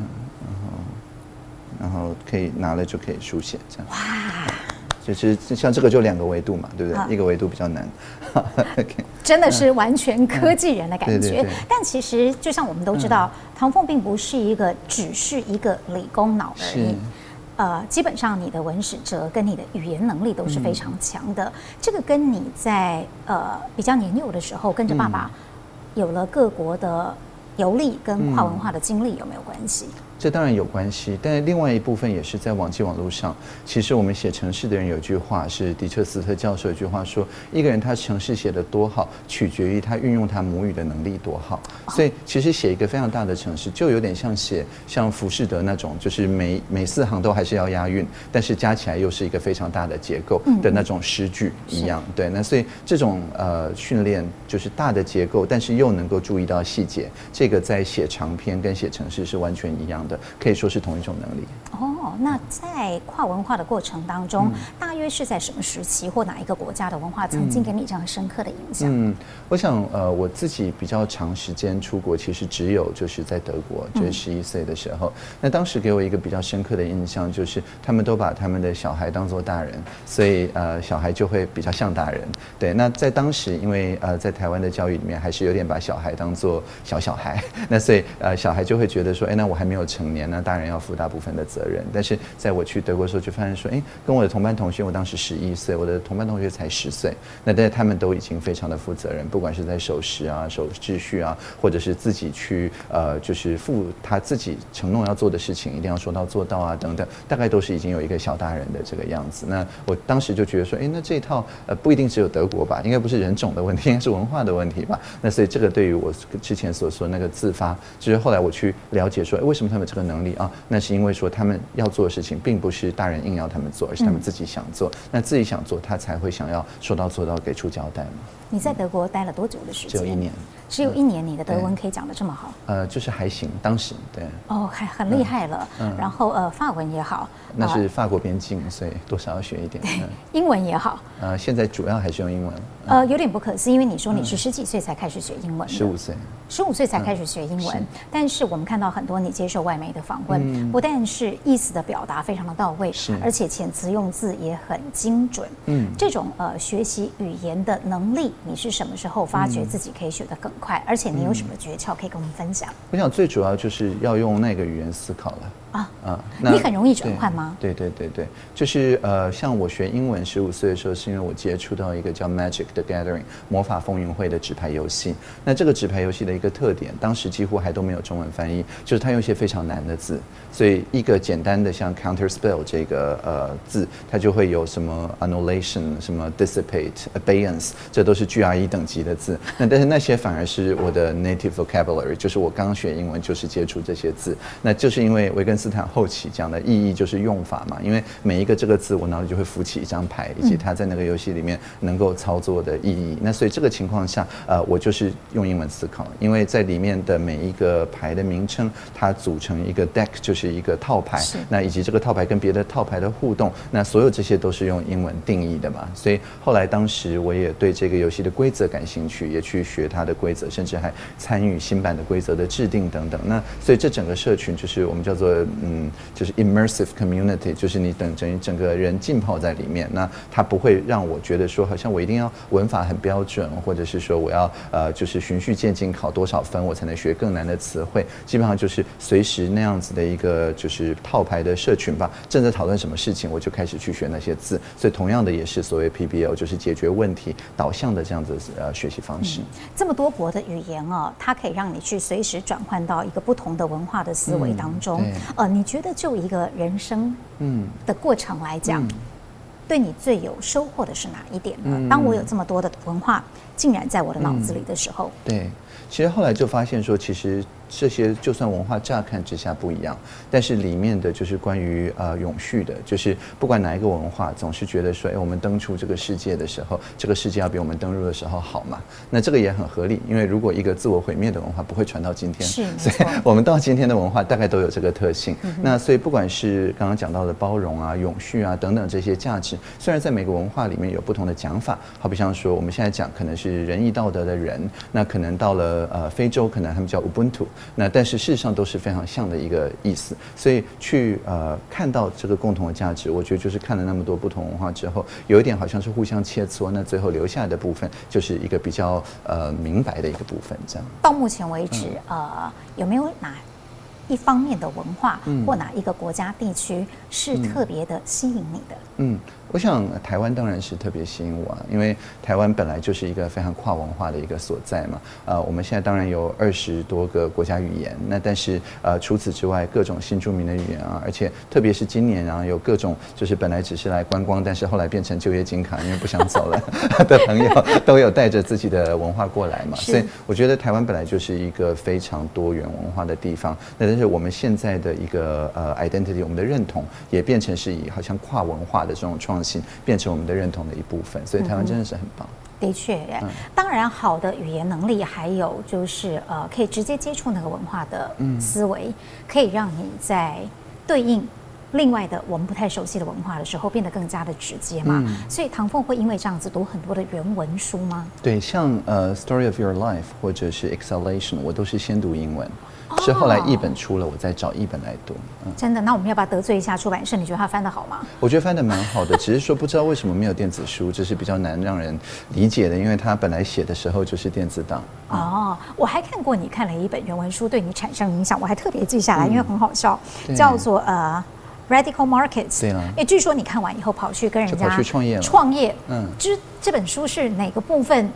嗯，然后然后可以拿了就可以书写这样。哇！就是像这个就两个维度嘛，对不对？啊、一个维度比较难。真的是完全科技人的感觉。嗯嗯、对对对，但其实就像我们都知道，嗯、唐凤并不是一个只是一个理工脑而已。是呃，基本上你的文史哲跟你的语言能力都是非常强的。嗯、这个跟你在呃比较年幼的时候跟着爸爸有了各国的。游历跟跨文化的经历有没有关系？这当然有关系，但是另外一部分也是在网际网络上。其实我们写城市的人有句话是迪彻斯特教授有句话说：一个人他城市写的多好，取决于他运用他母语的能力多好。所以其实写一个非常大的城市，就有点像写像浮士德那种，就是每每四行都还是要押韵，但是加起来又是一个非常大的结构的那种诗句一样。对，那所以这种呃训练就是大的结构，但是又能够注意到细节，这个在写长篇跟写城市是完全一样的。可以说是同一种能力哦。那在跨文化的过程当中，嗯、大约是在什么时期或哪一个国家的文化曾经给你这样深刻的影响？嗯，我想呃，我自己比较长时间出国，其实只有就是在德国，就是十一岁的时候。嗯、那当时给我一个比较深刻的印象，就是他们都把他们的小孩当做大人，所以呃，小孩就会比较像大人。对，那在当时，因为呃，在台湾的教育里面，还是有点把小孩当做小小孩，[laughs] 那所以呃，小孩就会觉得说，哎，那我还没有成五年呢，大人要负大部分的责任。但是在我去德国的时候，就发现说，哎，跟我的同班同学，我当时十一岁，我的同班同学才十岁，那但是他们都已经非常的负责任，不管是在守时啊、守秩序啊，或者是自己去呃，就是负他自己承诺要做的事情，一定要说到做到啊，等等，大概都是已经有一个小大人的这个样子。那我当时就觉得说，哎，那这一套呃，不一定只有德国吧，应该不是人种的问题，[laughs] 应该是文化的问题吧。那所以这个对于我之前所说那个自发，就是后来我去了解说，哎，为什么他们这个能力啊？那是因为说他们要做的事情，并不是大人硬要他们做，而是他们自己想做。嗯、那自己想做，他才会想要说到做到，给出交代嘛。你在德国待了多久的时间？只有一年。只有一年，你的德文可以讲得这么好？呃，就是还行，当时对。哦，还很厉害了。嗯。然后呃，法文也好。那是法国边境，所以多少要学一点。对。英文也好。呃，现在主要还是用英文。呃，有点不可思议，因为你说你是十几岁才开始学英文。十五岁。十五岁才开始学英文，但是我们看到很多你接受外媒的访问，不但是意思的表达非常的到位，是，而且遣词用字也很精准。嗯，这种呃学习语言的能力，你是什么时候发觉自己可以学得更快？嗯、而且你有什么诀窍可以跟我们分享？我想最主要就是要用那个语言思考了。啊啊！你很容易转换吗？对对对对，就是呃，像我学英文，十五岁的时候，是因为我接触到一个叫 Magic the Gathering 魔法风云会的纸牌游戏。那这个纸牌游戏的一个特点，当时几乎还都没有中文翻译，就是它用一些非常难的字，所以一个简单的像 Counter Spell 这个呃字，它就会有什么 Annulation、什么 Dissipate、Abeyance，这都是 GRE 等级的字。那但是那些反而是我的 Native Vocabulary，就是我刚学英文就是接触这些字，那就是因为维根斯坦后期讲的意义就是用法嘛，因为每一个这个字，我脑里就会浮起一张牌，以及它在那个游戏里面能够操作的意义。那所以这个情况下，呃，我就是用英文思考，因为在里面的每一个牌的名称，它组成一个 deck，就是一个套牌。那以及这个套牌跟别的套牌的互动，那所有这些都是用英文定义的嘛。所以后来当时我也对这个游戏的规则感兴趣，也去学它的规则，甚至还参与新版的规则的制定等等。那所以这整个社群就是我们叫做嗯。就是 immersive community，就是你等整整个人浸泡在里面，那它不会让我觉得说好像我一定要文法很标准，或者是说我要呃就是循序渐进考多少分我才能学更难的词汇，基本上就是随时那样子的一个就是套牌的社群吧。正在讨论什么事情，我就开始去学那些字。所以同样的也是所谓 PBL，就是解决问题导向的这样子呃学习方式。嗯，这么多国的语言哦，它可以让你去随时转换到一个不同的文化的思维当中。嗯，呃，你觉得？就一个人生嗯的过程来讲，嗯、对你最有收获的是哪一点呢？嗯、当我有这么多的文化浸染在我的脑子里的时候，嗯、对，其实后来就发现说，其实。这些就算文化乍看之下不一样，但是里面的就是关于呃永续的，就是不管哪一个文化，总是觉得说，哎，我们登出这个世界的时候，这个世界要比我们登入的时候好嘛？那这个也很合理，因为如果一个自我毁灭的文化不会传到今天，是，所以我们到今天的文化大概都有这个特性。嗯、那所以不管是刚刚讲到的包容啊、永续啊等等这些价值，虽然在每个文化里面有不同的讲法，好比像说我们现在讲可能是仁义道德的人，那可能到了呃非洲，可能他们叫 Ubuntu，那但是事实上都是非常像的一个意思，所以去呃看到这个共同的价值，我觉得就是看了那么多不同文化之后，有一点好像是互相切磋，那最后留下来的部分就是一个比较呃明白的一个部分，这样。到目前为止，嗯、呃，有没有哪一方面的文化或哪一个国家地区是特别的吸引你的？嗯。嗯我想台湾当然是特别吸引我啊，因为台湾本来就是一个非常跨文化的一个所在嘛。呃，我们现在当然有二十多个国家语言，那但是呃除此之外，各种新著名的语言啊，而且特别是今年啊，有各种就是本来只是来观光，但是后来变成就业金卡，因为不想走了 [laughs] 的朋友，都有带着自己的文化过来嘛。所以我觉得台湾本来就是一个非常多元文化的地方。那但是我们现在的一个呃 identity，我们的认同也变成是以好像跨文化的这种创。变成我们的认同的一部分，所以台湾真的是很棒。的确，当然好的语言能力，还有就是呃，可以直接接触那个文化的思维，可以让你在对应另外的我们不太熟悉的文化的时候，变得更加的直接嘛。所以唐凤会因为这样子读很多的原文书吗？对，像呃《Story of Your Life》或者是《Exhalation》，我都是先读英文。是后来译本出了，我再找译本来读。嗯，真的？那我们要不要得罪一下出版社？你觉得他翻的好吗？我觉得翻的蛮好的，只是说不知道为什么没有电子书，这是比较难让人理解的，因为他本来写的时候就是电子档。嗯、哦，我还看过你看了一本原文书，对你产生影响，我还特别记下来，因为很好笑，嗯、叫做呃《Radical Markets》。对啊。哎，据说你看完以后跑去跟人家去创业了。创业。嗯。这这本书是哪个部分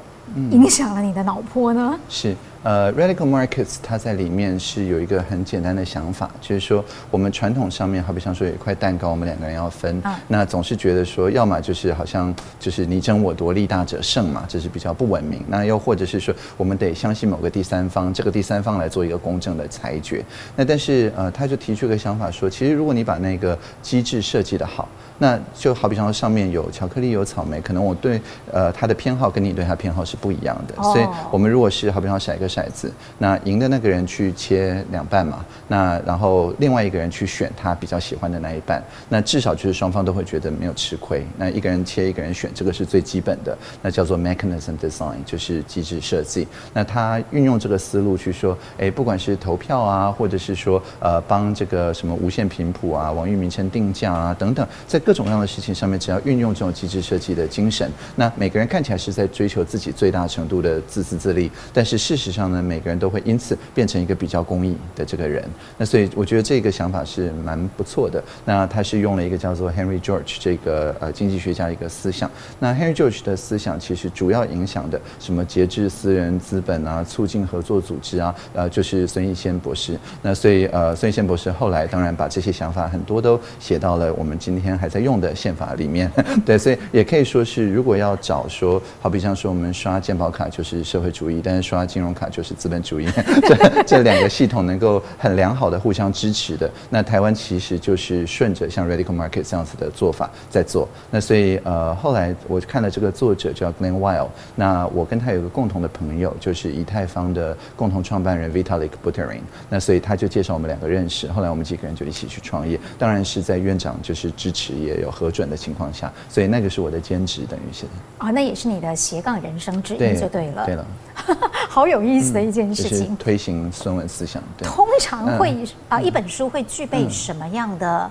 影响了你的脑波呢？嗯、是。呃，Radical Markets，它在里面是有一个很简单的想法，就是说我们传统上面，好比像说有一块蛋糕，我们两个人要分，啊、那总是觉得说，要么就是好像就是你争我夺，利大者胜嘛，这是比较不文明。那又或者是说，我们得相信某个第三方，这个第三方来做一个公正的裁决。那但是呃，他就提出一个想法说，其实如果你把那个机制设计的好，那就好比像说上面有巧克力有草莓，可能我对呃他的偏好跟你对他偏好是不一样的，哦、所以我们如果是好比方骰个骰子，那赢的那个人去切两半嘛，那然后另外一个人去选他比较喜欢的那一半，那至少就是双方都会觉得没有吃亏。那一个人切，一个人选，这个是最基本的，那叫做 mechanism design，就是机制设计。那他运用这个思路去说，哎，不管是投票啊，或者是说呃帮这个什么无线频谱啊、网域名称定价啊等等，在各种各样的事情上面，只要运用这种机制设计的精神，那每个人看起来是在追求自己最大程度的自私自利，但是事实上上呢，每个人都会因此变成一个比较公益的这个人。那所以我觉得这个想法是蛮不错的。那他是用了一个叫做 Henry George 这个呃经济学家一个思想。那 Henry George 的思想其实主要影响的什么节制私人资本啊，促进合作组织啊，呃，就是孙逸仙博士。那所以呃，孙逸仙博士后来当然把这些想法很多都写到了我们今天还在用的宪法里面。[laughs] 对，所以也可以说是，如果要找说，好比像说我们刷健保卡就是社会主义，但是刷金融卡就是资本主义，这这两个系统能够很良好的互相支持的，那台湾其实就是顺着像 Radical Market 这样子的做法在做。那所以呃，后来我看了这个作者叫 Glen Weil，那我跟他有个共同的朋友，就是以太坊的共同创办人 Vitalik Buterin，那所以他就介绍我们两个认识，后来我们几个人就一起去创业，当然是在院长就是支持也有核准的情况下，所以那个是我的兼职，等于是。啊、哦，那也是你的斜杠人生之一，就对了。对了，[laughs] 好有意思的一件事情。嗯、推行孙文思想，对。通常会啊、嗯，一本书会具备什么样的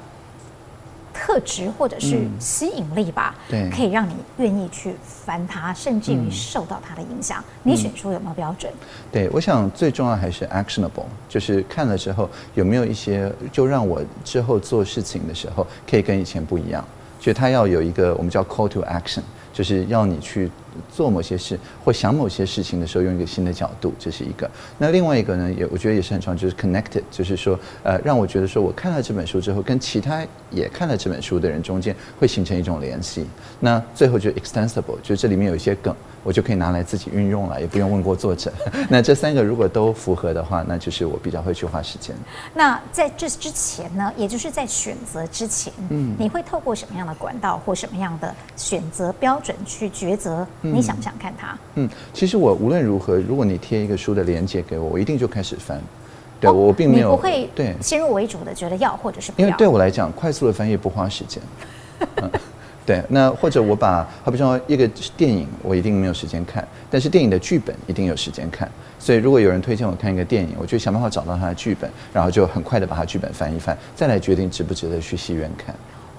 特质或者是吸引力吧？对，可以让你愿意去翻它，甚至于受到它的影响。你选书有没有标准？对，我想最重要还是 actionable，就是看了之后有没有一些，就让我之后做事情的时候可以跟以前不一样。就它要有一个我们叫 call to action，就是要你去。做某些事或想某些事情的时候，用一个新的角度，这是一个。那另外一个呢，也我觉得也是很重要，就是 connected，就是说，呃，让我觉得说，我看了这本书之后，跟其他也看了这本书的人中间会形成一种联系。那最后就 extensible，就是这里面有一些梗，我就可以拿来自己运用了，也不用问过作者。[laughs] 那这三个如果都符合的话，那就是我比较会去花时间。那在这之前呢，也就是在选择之前，嗯，你会透过什么样的管道或什么样的选择标准去抉择？你想不想看它？嗯，其实我无论如何，如果你贴一个书的链接给我，我一定就开始翻。对，我并没有不会对先入为主的觉得要或者是不要。因为对我来讲，快速的翻页不花时间。[laughs] 嗯，对，那或者我把好比说一个电影，我一定没有时间看，但是电影的剧本一定有时间看。所以如果有人推荐我看一个电影，我就想办法找到他的剧本，然后就很快的把他剧本翻一翻，再来决定值不值得去戏院看。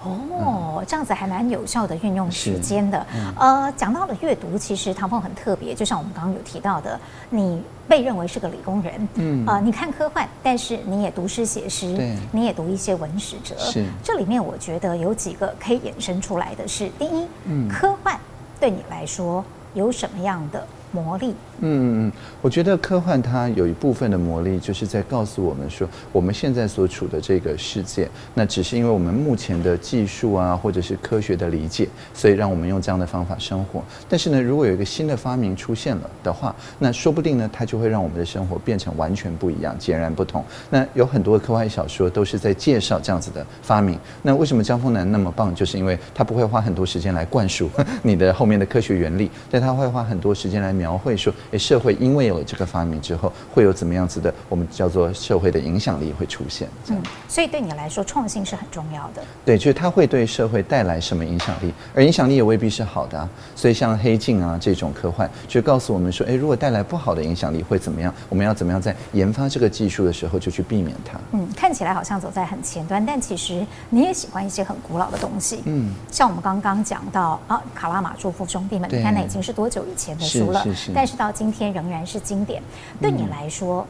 哦，这样子还蛮有效的运用时间的。嗯、呃，讲到了阅读，其实唐凤很特别，就像我们刚刚有提到的，你被认为是个理工人。嗯，呃，你看科幻，但是你也读诗写诗，对，你也读一些文史哲。是，这里面我觉得有几个可以衍生出来的是：第一，嗯，科幻对你来说有什么样的魔力？嗯嗯嗯，我觉得科幻它有一部分的魔力，就是在告诉我们说，我们现在所处的这个世界，那只是因为我们目前的技术啊，或者是科学的理解，所以让我们用这样的方法生活。但是呢，如果有一个新的发明出现了的话，那说不定呢，它就会让我们的生活变成完全不一样，截然不同。那有很多的科幻小说都是在介绍这样子的发明。那为什么姜峰南那么棒？就是因为他不会花很多时间来灌输你的后面的科学原理，但他会花很多时间来描绘说。诶，社会因为有了这个发明之后，会有怎么样子的？我们叫做社会的影响力会出现。嗯，所以对你来说，创新是很重要的。对，就是它会对社会带来什么影响力，而影响力也未必是好的啊。所以像黑镜啊这种科幻，就告诉我们说，诶，如果带来不好的影响力会怎么样？我们要怎么样在研发这个技术的时候就去避免它？嗯，看起来好像走在很前端，但其实你也喜欢一些很古老的东西。嗯，像我们刚刚讲到啊，卡拉马佐夫兄弟们，你看那已经是多久以前的书了？是是是。但是到今天仍然是经典。对你来说，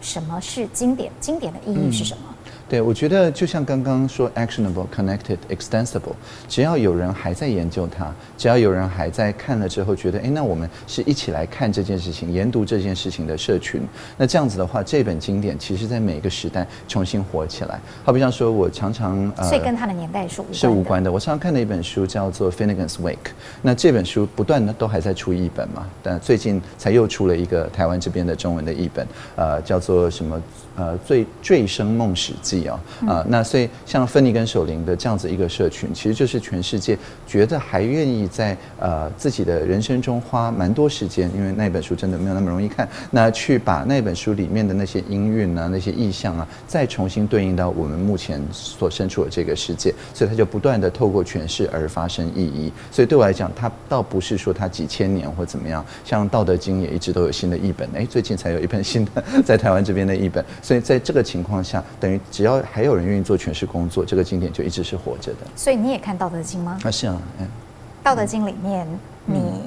什么是经典？经典的意义是什么？对，我觉得就像刚刚说，actionable, connected, extensible，只要有人还在研究它，只要有人还在看了之后觉得，哎，那我们是一起来看这件事情、研读这件事情的社群。那这样子的话，这本经典其实在每个时代重新活起来。好比像说，我常常呃，所以跟它的年代是无关的。是无关的。我常常看的一本书叫做《Finnegans Wake》，那这本书不断的都还在出译本嘛，但最近才又出了一个台湾这边的中文的译本，呃，叫做什么？呃，醉醉生梦死史记啊啊，那所以像芬尼跟守灵的这样子一个社群，其实就是全世界觉得还愿意在呃自己的人生中花蛮多时间，因为那本书真的没有那么容易看，那去把那本书里面的那些音韵啊、那些意象啊，再重新对应到我们目前所身处的这个世界，所以它就不断的透过诠释而发生意义。所以对我来讲，它倒不是说它几千年或怎么样，像《道德经》也一直都有新的译本，哎，最近才有一本新的 [laughs] 在台湾这边的译本。所以在这个情况下，等于只要还有人愿意做诠释工作，这个经典就一直是活着的。所以你也看《道德经》吗？啊，是啊，嗯，《道德经》里面你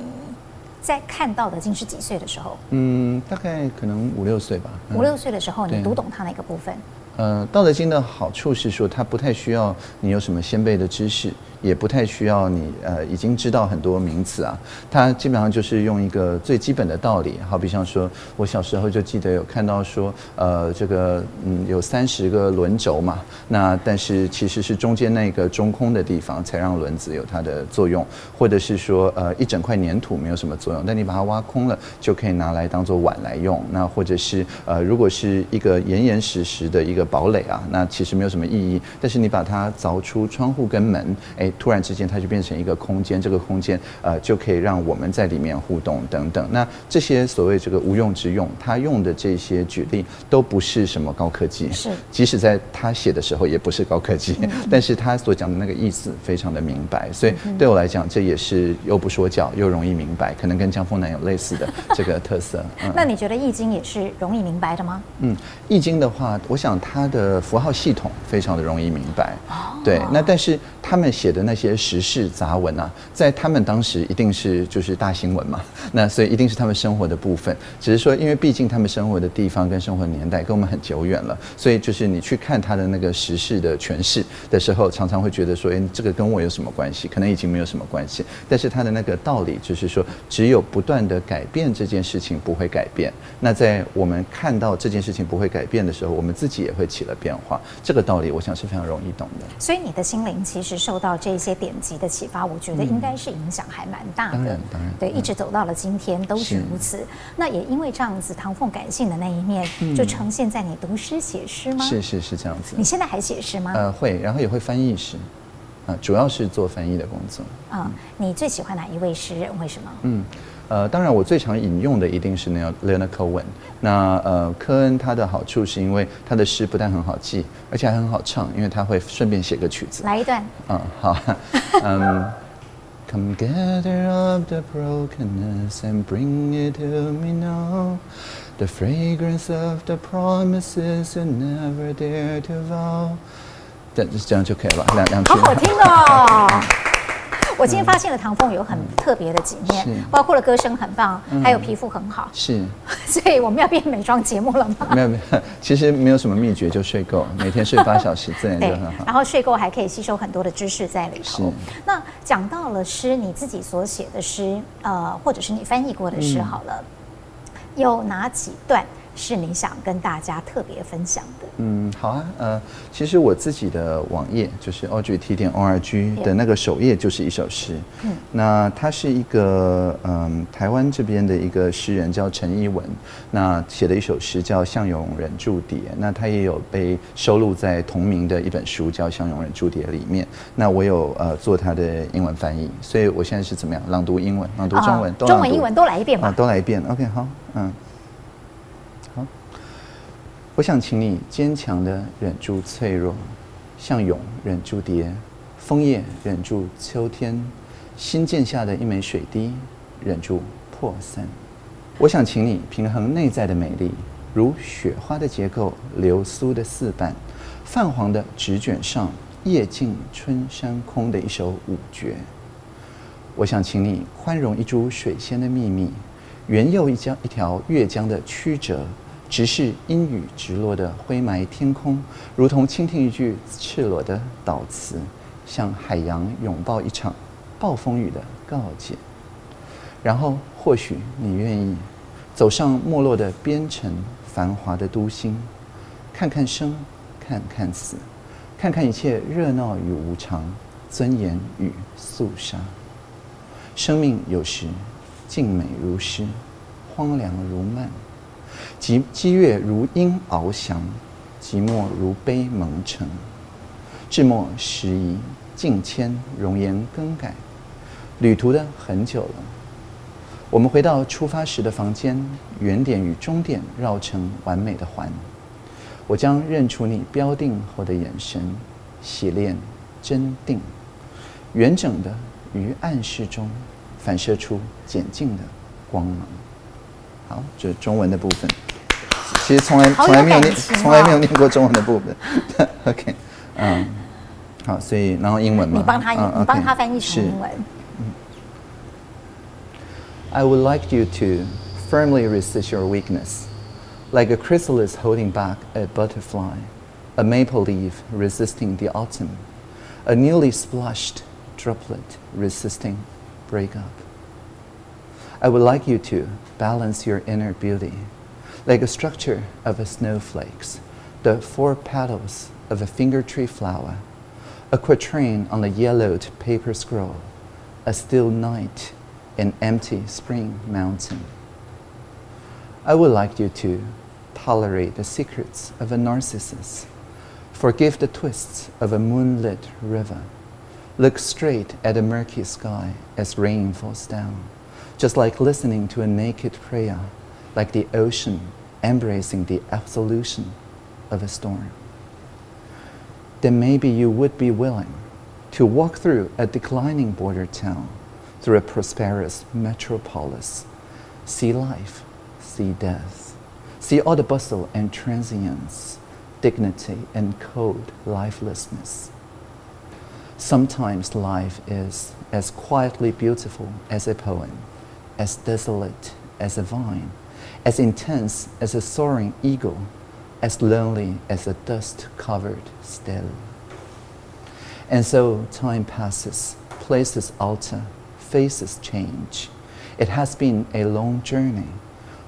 在看《道德经》是几岁的时候？嗯，大概可能五六岁吧。五六岁的时候，你读懂它哪个部分？呃，《道德经》的好处是说，它不太需要你有什么先辈的知识。也不太需要你呃已经知道很多名词啊，它基本上就是用一个最基本的道理，好比像说我小时候就记得有看到说呃这个嗯有三十个轮轴嘛，那但是其实是中间那个中空的地方才让轮子有它的作用，或者是说呃一整块粘土没有什么作用，但你把它挖空了就可以拿来当做碗来用，那或者是呃如果是一个严严实实的一个堡垒啊，那其实没有什么意义，但是你把它凿出窗户跟门，哎。突然之间，它就变成一个空间，这个空间呃就可以让我们在里面互动等等。那这些所谓这个无用之用，他用的这些举例都不是什么高科技，是即使在他写的时候也不是高科技，嗯、但是他所讲的那个意思非常的明白。所以对我来讲，这也是又不说教又容易明白，可能跟江峰南有类似的这个特色。[laughs] 嗯、那你觉得《易经》也是容易明白的吗？嗯，《易经》的话，我想它的符号系统非常的容易明白。哦、对，那但是他们写的。那些时事杂文啊，在他们当时一定是就是大新闻嘛，[laughs] 那所以一定是他们生活的部分。只是说，因为毕竟他们生活的地方跟生活的年代跟我们很久远了，所以就是你去看他的那个时事的诠释的时候，常常会觉得说，哎，这个跟我有什么关系？可能已经没有什么关系。但是他的那个道理就是说，只有不断的改变这件事情不会改变。那在我们看到这件事情不会改变的时候，我们自己也会起了变化。这个道理，我想是非常容易懂的。所以你的心灵其实受到这。些典籍的启发，我觉得应该是影响还蛮大的。当然，当然，对，一直走到了今天都是如此。那也因为这样子，唐凤感性的那一面就呈现在你读诗写诗吗？是是是这样子。你现在还写诗吗？呃，会，然后也会翻译诗，啊，主要是做翻译的工作。嗯，你最喜欢哪一位诗人？为什么？嗯。呃，当然，我最常引用的一定是那个 Leonard Cohen。那呃，科恩他的好处是因为他的诗不但很好记，而且还很好唱，因为他会顺便写个曲子。来一段。嗯，好。嗯，Come gather up the brokenness and bring it to me now. The fragrance of the promises you never dare to vow。这这样就可以了，两两句。好好听哦。我今天发现了唐凤有很特别的几面，嗯、包括了歌声很棒，嗯、还有皮肤很好。是，[laughs] 所以我们要变美妆节目了吗？[laughs] 没有没有，其实没有什么秘诀，就睡够，[laughs] 每天睡八小时，自然就很好。然后睡够还可以吸收很多的知识在里头。是那讲到了诗，你自己所写的诗，呃，或者是你翻译过的诗，好了，嗯、有哪几段？是你想跟大家特别分享的？嗯，好啊，呃，其实我自己的网页就是 audreyt 点 org 的那个首页就是一首诗。嗯，那它是一个嗯台湾这边的一个诗人叫陈一文，那写的一首诗叫《向永忍住蝶》，那他也有被收录在同名的一本书叫《向永忍住蝶》里面。那我有呃做他的英文翻译，所以我现在是怎么样朗读英文、朗读中文、中文、英文都来一遍吧？啊，都来一遍。OK，好，嗯。我想请你坚强地忍住脆弱，像蛹忍住蝶，枫叶忍住秋天，新建下的一枚水滴忍住破散。我想请你平衡内在的美丽，如雪花的结构，流苏的四瓣，泛黄的纸卷上，夜静春山空的一首五绝。我想请你宽容一株水仙的秘密，缘又一江一条越江的曲折。直视阴雨直落的灰霾天空，如同倾听一句赤裸的悼词，向海洋拥抱一场暴风雨的告解。然后，或许你愿意走上没落的边城，繁华的都心，看看生，看看死，看看一切热闹与无常，尊严与肃杀。生命有时静美如诗，荒凉如漫。即激越如鹰翱翔，寂寞如悲蒙尘。至末时移境迁，容颜更改。旅途的很久了，我们回到出发时的房间，原点与终点绕成完美的环。我将认出你标定后的眼神，洗练真定，完整的于暗室中反射出简净的光芒。好，这是中文的部分。其实从来从来没有念从来没有念过中文的部分。 OK，嗯，好，所以然后英文嘛，你帮他，嗯、你帮他翻译成英文。I [laughs] would like you to firmly resist your weakness, like a chrysalis holding back a butterfly, a maple leaf resisting the autumn, a newly splashed droplet resisting breakup. I would like you to balance your inner beauty, like a structure of a snowflakes, the four petals of a finger tree flower, a quatrain on a yellowed paper scroll, a still night in empty spring mountain. I would like you to tolerate the secrets of a narcissus, forgive the twists of a moonlit river, look straight at a murky sky as rain falls down, just like listening to a naked prayer, like the ocean embracing the absolution of a storm. Then maybe you would be willing to walk through a declining border town through a prosperous metropolis, see life, see death, see all the bustle and transience, dignity and cold lifelessness. Sometimes life is as quietly beautiful as a poem, as desolate as a vine, as intense as a soaring eagle, as lonely as a dust covered still. And so time passes, places alter, faces change. It has been a long journey.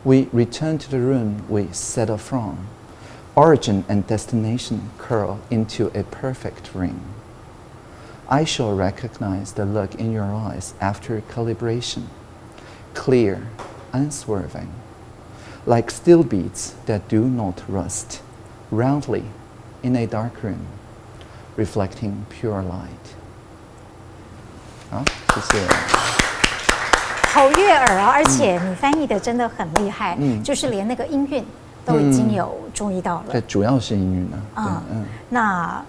We return to the room we set off from. Origin and destination curl into a perfect ring. I shall recognize the look in your eyes after calibration. Clear, unswerving, like steel beads that do not rust, roundly in a dark room, reflecting pure light. 好，谢谢。好悦耳啊！而且你翻译的真的很厉害，嗯，就是连那个音韵都已经有注意到了。对，主要是音韵呢。嗯嗯。那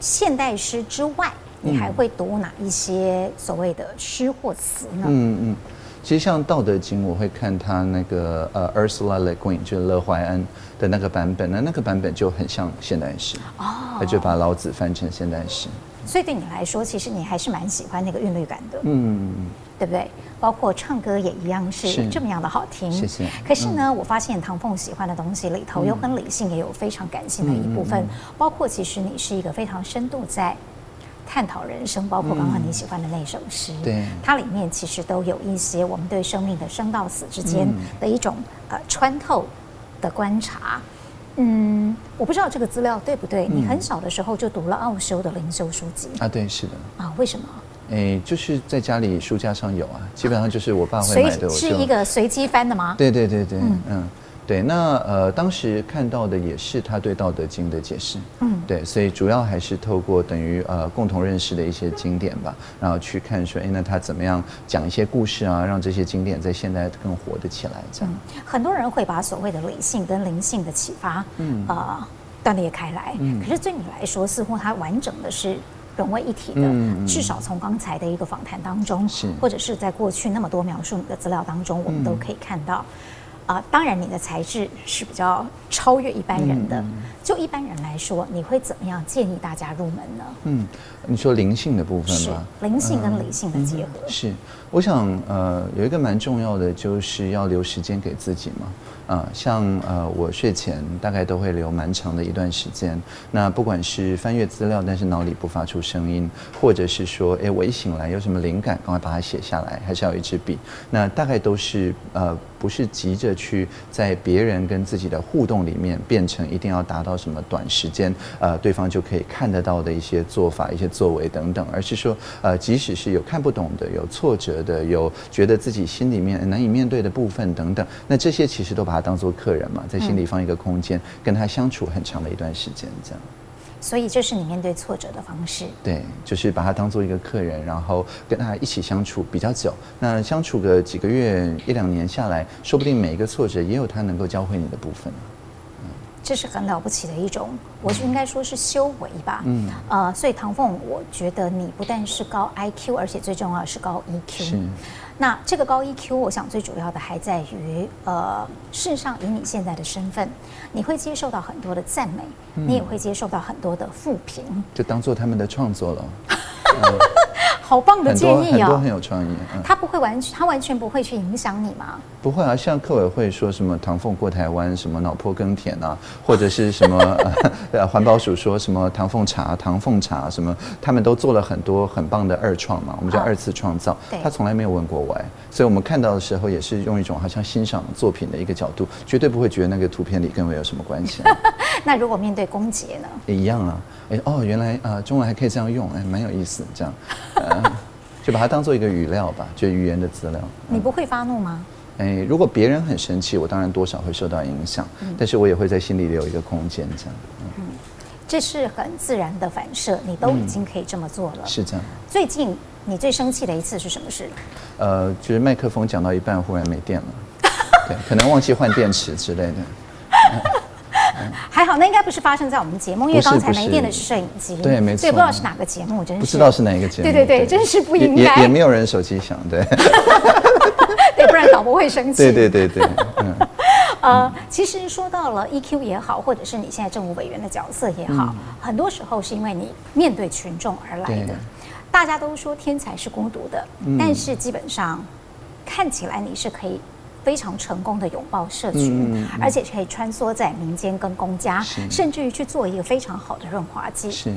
现代诗之外，你还会读哪一些所谓的诗或词呢？嗯嗯。其实像《道德经》，我会看他那个呃，Ursula Le Guin，就是乐怀安的那个版本，那那个版本就很像现代诗哦，他就把老子翻成现代诗。所以对你来说，其实你还是蛮喜欢那个韵律感的，嗯，对不对？包括唱歌也一样是这么样的好听。谢谢。可是呢，嗯、我发现唐凤喜欢的东西里头有很理性，也有非常感性的一部分。嗯、包括其实你是一个非常深度在探讨人生，包括刚刚你喜欢的那首诗，对、嗯，它里面其实都有一些我们对生命的生到死之间的一种、嗯、呃穿透的观察。嗯，我不知道这个资料对不对。嗯、你很小的时候就读了奥修的灵修书籍啊？对，是的。啊，为什么？哎，就是在家里书架上有啊，基本上就是我爸会买的。随是一个随机翻的吗？对对对对，嗯。嗯对，那呃，当时看到的也是他对《道德经》的解释，嗯，对，所以主要还是透过等于呃共同认识的一些经典吧，然后去看说，哎，那他怎么样讲一些故事啊，让这些经典在现代更活得起来，这样。嗯，很多人会把所谓的理性跟灵性的启发，嗯。啊，断裂开来，嗯，可是对你来说，似乎它完整的是融为一体的，嗯，至少从刚才的一个访谈当中，是，或者是在过去那么多描述你的资料当中，我们都可以看到。啊、呃，当然，你的才智是比较超越一般人的。嗯、就一般人来说，你会怎么样建议大家入门呢？嗯，你说灵性的部分吧，灵性跟理性的结合。嗯、是，我想呃，有一个蛮重要的，就是要留时间给自己嘛。啊、呃，像呃，我睡前大概都会留蛮长的一段时间。那不管是翻阅资料，但是脑里不发出声音，或者是说，哎，我一醒来有什么灵感，赶快把它写下来，还是要一支笔。那大概都是呃。不是急着去在别人跟自己的互动里面变成一定要达到什么短时间呃对方就可以看得到的一些做法、一些作为等等，而是说呃即使是有看不懂的、有挫折的、有觉得自己心里面难以面对的部分等等，那这些其实都把他当做客人嘛，在心里放一个空间，跟他相处很长的一段时间这样。所以这是你面对挫折的方式。对，就是把他当做一个客人，然后跟他一起相处比较久。那相处个几个月、一两年下来，说不定每一个挫折也有他能够教会你的部分。嗯，这是很了不起的一种，我就应该说是修为吧。嗯。呃，所以唐凤，我觉得你不但是高 IQ，而且最重要的是高 EQ。是。那这个高 EQ，我想最主要的还在于，呃，事实上以你现在的身份，你会接受到很多的赞美，嗯、你也会接受到很多的负评，就当做他们的创作了。[laughs] 嗯 [laughs] 好棒的建议啊！很多很有创意。嗯、他不会完全，他完全不会去影响你吗？不会啊，像客委会说什么唐凤过台湾，什么脑波耕田啊，或者是什么 [laughs] 呃环保署说什么唐凤茶、唐凤茶什么，他们都做了很多很棒的二创嘛，我们叫二次创造。哦、他从来没有问过我哎，所以我们看到的时候也是用一种好像欣赏作品的一个角度，绝对不会觉得那个图片里跟我有什么关系。[laughs] 那如果面对攻击呢？也一样啊，哎哦，原来啊、呃，中文还可以这样用，哎，蛮有意思，这样。呃 [laughs] 就把它当做一个语料吧，就语言的资料。你不会发怒吗？哎，如果别人很生气，我当然多少会受到影响，嗯、但是我也会在心里留一个空间，这样。嗯，嗯，这是很自然的反射，你都已经可以这么做了。嗯、是这样。最近你最生气的一次是什么事？呃，就是麦克风讲到一半忽然没电了，对，可能忘记换电池之类的。[laughs] 嗯还好，那应该不是发生在我们节目，因为刚才没电的是摄影机。对，没错。对，不知道是哪个节目，真是不知道是哪一个节目。对对对，真是不应该。也也没有人手机响，对。[laughs] 对，不然导播会生气。对对对对。嗯。呃，其实说到了 EQ 也好，或者是你现在政务委员的角色也好，很多时候是因为你面对群众而来的。大家都说天才是孤独的，但是基本上看起来你是可以。非常成功的拥抱社群，嗯嗯、而且可以穿梭在民间跟公家，甚至于去做一个非常好的润滑剂。是。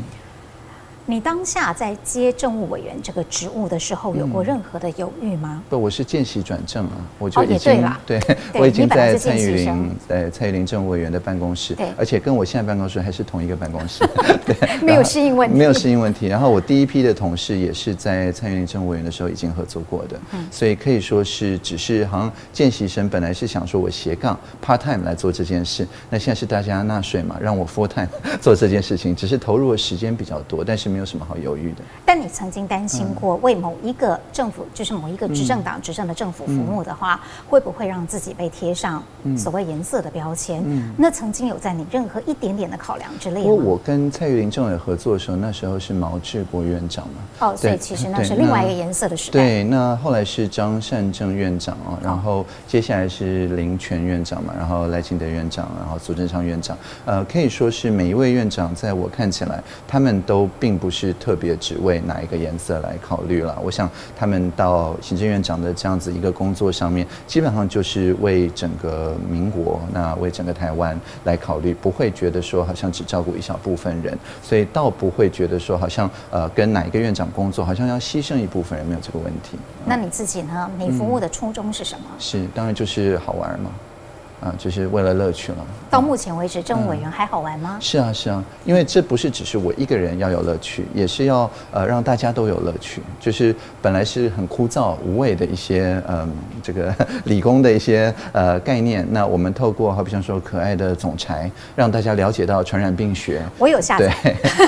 你当下在接政务委员这个职务的时候，有过任何的犹豫吗？不，我是见习转正啊，我就已经对，[laughs] 我已经在蔡玉玲在蔡玉玲政务委员的办公室，对，而且跟我现在办公室还是同一个办公室，[laughs] 对，没有适应问题，没有适应问题。然后我第一批的同事也是在蔡玉玲政务委员的时候已经合作过的，嗯，所以可以说是只是好像见习生，本来是想说我斜杠 part time 来做这件事，那现在是大家纳税嘛，让我 full time 做这件事情，只是投入的时间比较多，但是。没有什么好犹豫的。但你曾经担心过为某一个政府，就是某一个执政党执政的政府服务的话，会不会让自己被贴上所谓颜色的标签？那曾经有在你任何一点点的考量之类吗？我跟蔡玉林政委合作的时候，那时候是毛治国院长嘛。哦，所以其实那是另外一个颜色的时代。对，那后来是张善政院长哦，然后接下来是林权院长嘛，然后赖清德院长，然后苏贞昌院长。呃，可以说是每一位院长，在我看起来，他们都并不。不是特别只为哪一个颜色来考虑了。我想他们到行政院长的这样子一个工作上面，基本上就是为整个民国，那为整个台湾来考虑，不会觉得说好像只照顾一小部分人，所以倒不会觉得说好像呃跟哪一个院长工作，好像要牺牲一部分人，没有这个问题。那你自己呢？你服务的初衷是什么？嗯、是当然就是好玩嘛。啊，就是为了乐趣了。到目前为止，政务委员还好玩吗？是啊，是啊，因为这不是只是我一个人要有乐趣，也是要呃让大家都有乐趣。就是本来是很枯燥无味的一些嗯、呃、这个 [laughs] 理工的一些呃概念，那我们透过好比像说可爱的总裁，让大家了解到传染病学。我有下载。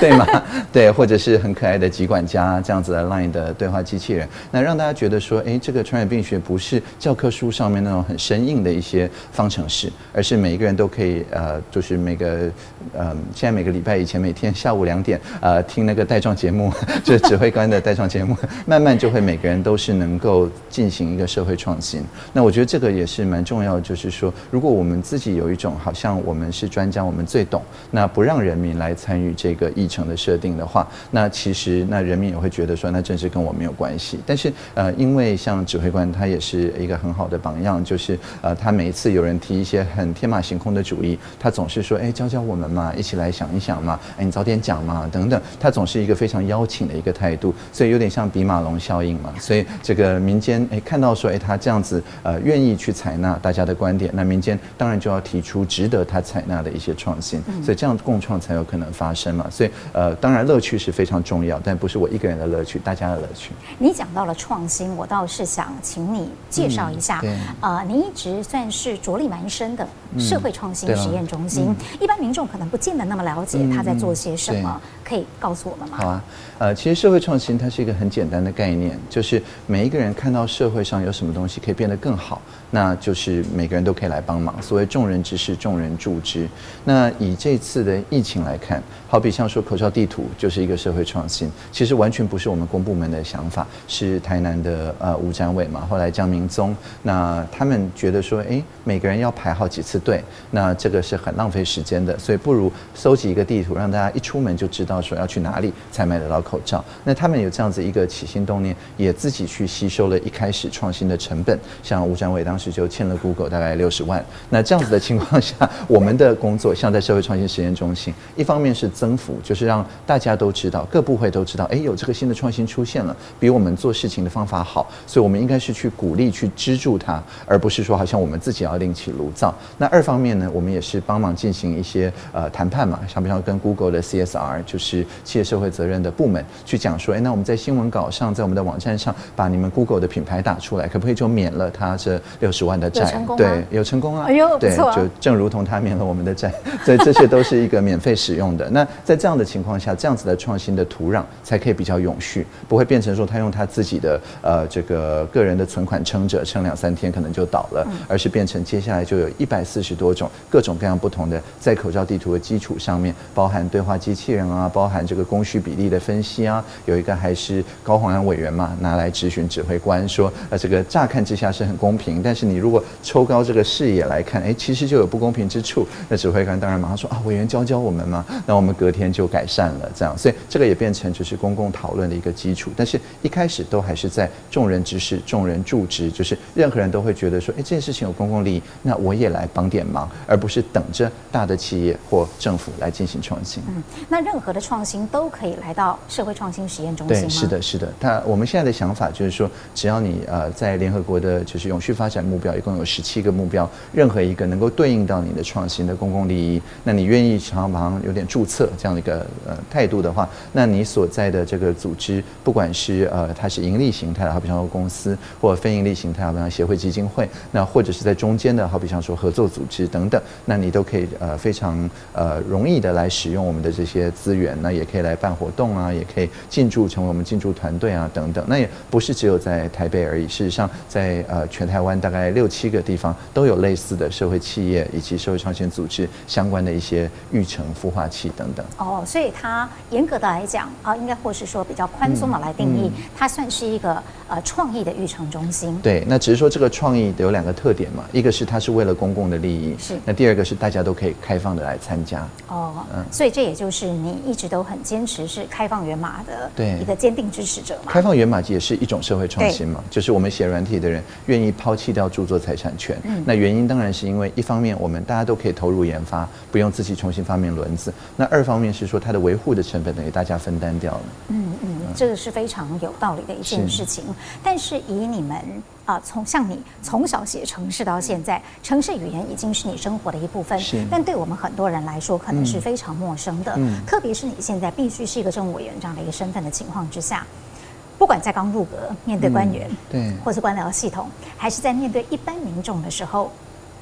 对对吗？[laughs] 对，或者是很可爱的疾管家这样子的 Line 的对话机器人，那让大家觉得说，哎，这个传染病学不是教科书上面那种很生硬的一些方程。城市，而是每一个人都可以，呃，就是每个，呃，现在每个礼拜以前每天下午两点，呃，听那个带状节目，[laughs] 就是指挥官的带状节目，[laughs] 慢慢就会每个人都是能够进行一个社会创新。那我觉得这个也是蛮重要的，就是说，如果我们自己有一种好像我们是专家，我们最懂，那不让人民来参与这个议程的设定的话，那其实那人民也会觉得说，那真是跟我没有关系。但是，呃，因为像指挥官他也是一个很好的榜样，就是呃，他每一次有人。提一些很天马行空的主意，他总是说，哎，教教我们嘛，一起来想一想嘛，哎，你早点讲嘛，等等，他总是一个非常邀请的一个态度，所以有点像比马龙效应嘛。所以这个民间哎看到说，哎，他这样子呃愿意去采纳大家的观点，那民间当然就要提出值得他采纳的一些创新，所以这样共创才有可能发生嘛。所以呃，当然乐趣是非常重要，但不是我一个人的乐趣，大家的乐趣。你讲到了创新，我倒是想请你介绍一下，啊、嗯呃，你一直算是着力蛮深的社会创新实验中心，一般民众可能不见得那么了解他在做些什么，嗯、可以告诉我们吗？好啊，呃，其实社会创新它是一个很简单的概念，就是每一个人看到社会上有什么东西可以变得更好，那就是每个人都可以来帮忙。所谓众人之事，众人助之。那以这次的疫情来看，好比像说口罩地图就是一个社会创新，其实完全不是我们公部门的想法，是台南的呃吴展伟嘛，后来江明宗，那他们觉得说，哎，每个人要排好几次队，那这个是很浪费时间的，所以不如搜集一个地图，让大家一出门就知道说要去哪里才买得到口罩。那他们有这样子一个起心动念，也自己去吸收了一开始创新的成本，像吴展伟当时就欠了 Google 大概六十万。那这样子的情况下，我们的工作像在社会创新实验中心，一方面是增幅，就是让大家都知道，各部会都知道，哎，有这个新的创新出现了，比我们做事情的方法好，所以我们应该是去鼓励、去资助它，而不是说好像我们自己要另起炉灶。那二方面呢，我们也是帮忙进行一些呃谈判嘛，像比方跟 Google 的 CSR，就是企业社会责任的部门去讲说，哎，那我们在新闻稿上，在我们的网站上把你们 Google 的品牌打出来，可不可以就免了他这六十万的债？对，有成功啊！哎呦，对，就正如同他免了我们的债，[laughs] 所以这些都是一个免费使用的。那在这样的情况下，这样子的创新的土壤才可以比较永续，不会变成说他用他自己的呃这个个人的存款撑着，撑两三天可能就倒了，而是变成接下来就有一百四十多种各种各样不同的，在口罩地图的基础上面，包含对话机器人啊，包含这个供需比例的分析啊，有一个还是高虹安委员嘛，拿来质询指挥官说，呃这个乍看之下是很公平，但是你如果抽高这个视野来看，哎，其实就有不公平之处。那指挥官当然马上说啊，委员教教我们嘛，那我们隔天就改善了，这样，所以这个也变成就是公共讨论的一个基础。但是一开始都还是在众人之事，众人助之，就是任何人都会觉得说，哎，这件事情有公共利益，那我也来帮点忙，而不是等着大的企业或政府来进行创新。嗯，那任何的创新都可以来到社会创新实验中心吗？对，是的，是的。他我们现在的想法就是说，只要你呃在联合国的就是永续发展目标，一共有十七个目标，任何一个能够对应到你的创新的公共利益，那你愿意常常有点注册这样的一个呃态度的话，那你所在的这个组织，不管是呃它是盈利形态的，好比像说公司，或者非盈利形态，好比像协会基金会，那或者是在中间的，好比像说合作组织等等，那你都可以呃非常呃容易的来使用我们的这些资源，那也可以来办活动啊，也可以进驻成为我们进驻团队啊等等。那也不是只有在台北而已，事实上在呃全台湾大概六七个地方都有类似的社会企业以及社会创新组织相关的一些育成孵化器等等。哦，所以它严格的来讲啊，应该或是说比较宽松的来定义，嗯嗯、它算是一个呃创意的育成中心。对，那只是说这个创意有两个特点嘛，一个是它是为了公共的利益，是。那第二个是大家都可以开放的来参加。哦，嗯，所以这也就是你一直都很坚持是开放源码的对一个坚定支持者嘛。开放源码也是一种社会创新嘛，就是我们写软体的人愿意抛弃掉著作财产权。嗯，那原因当然是因为一方面我们大家都可以投入研发，不用自己重新发明轮子。那二方面是说它的维护的成本等于大家分担掉了。嗯嗯，这个是非常有道理的一件事情。是但是以你们啊，从像你从小写城市到现在，城市语言已经是你生活的一部分。是。但对我们很多人来说，可能是非常陌生的。嗯。特别是你现在必须是一个政务委员这样的一个身份的情况之下，不管在刚入阁面对官员，对，或是官僚系统，还是在面对一般民众的时候。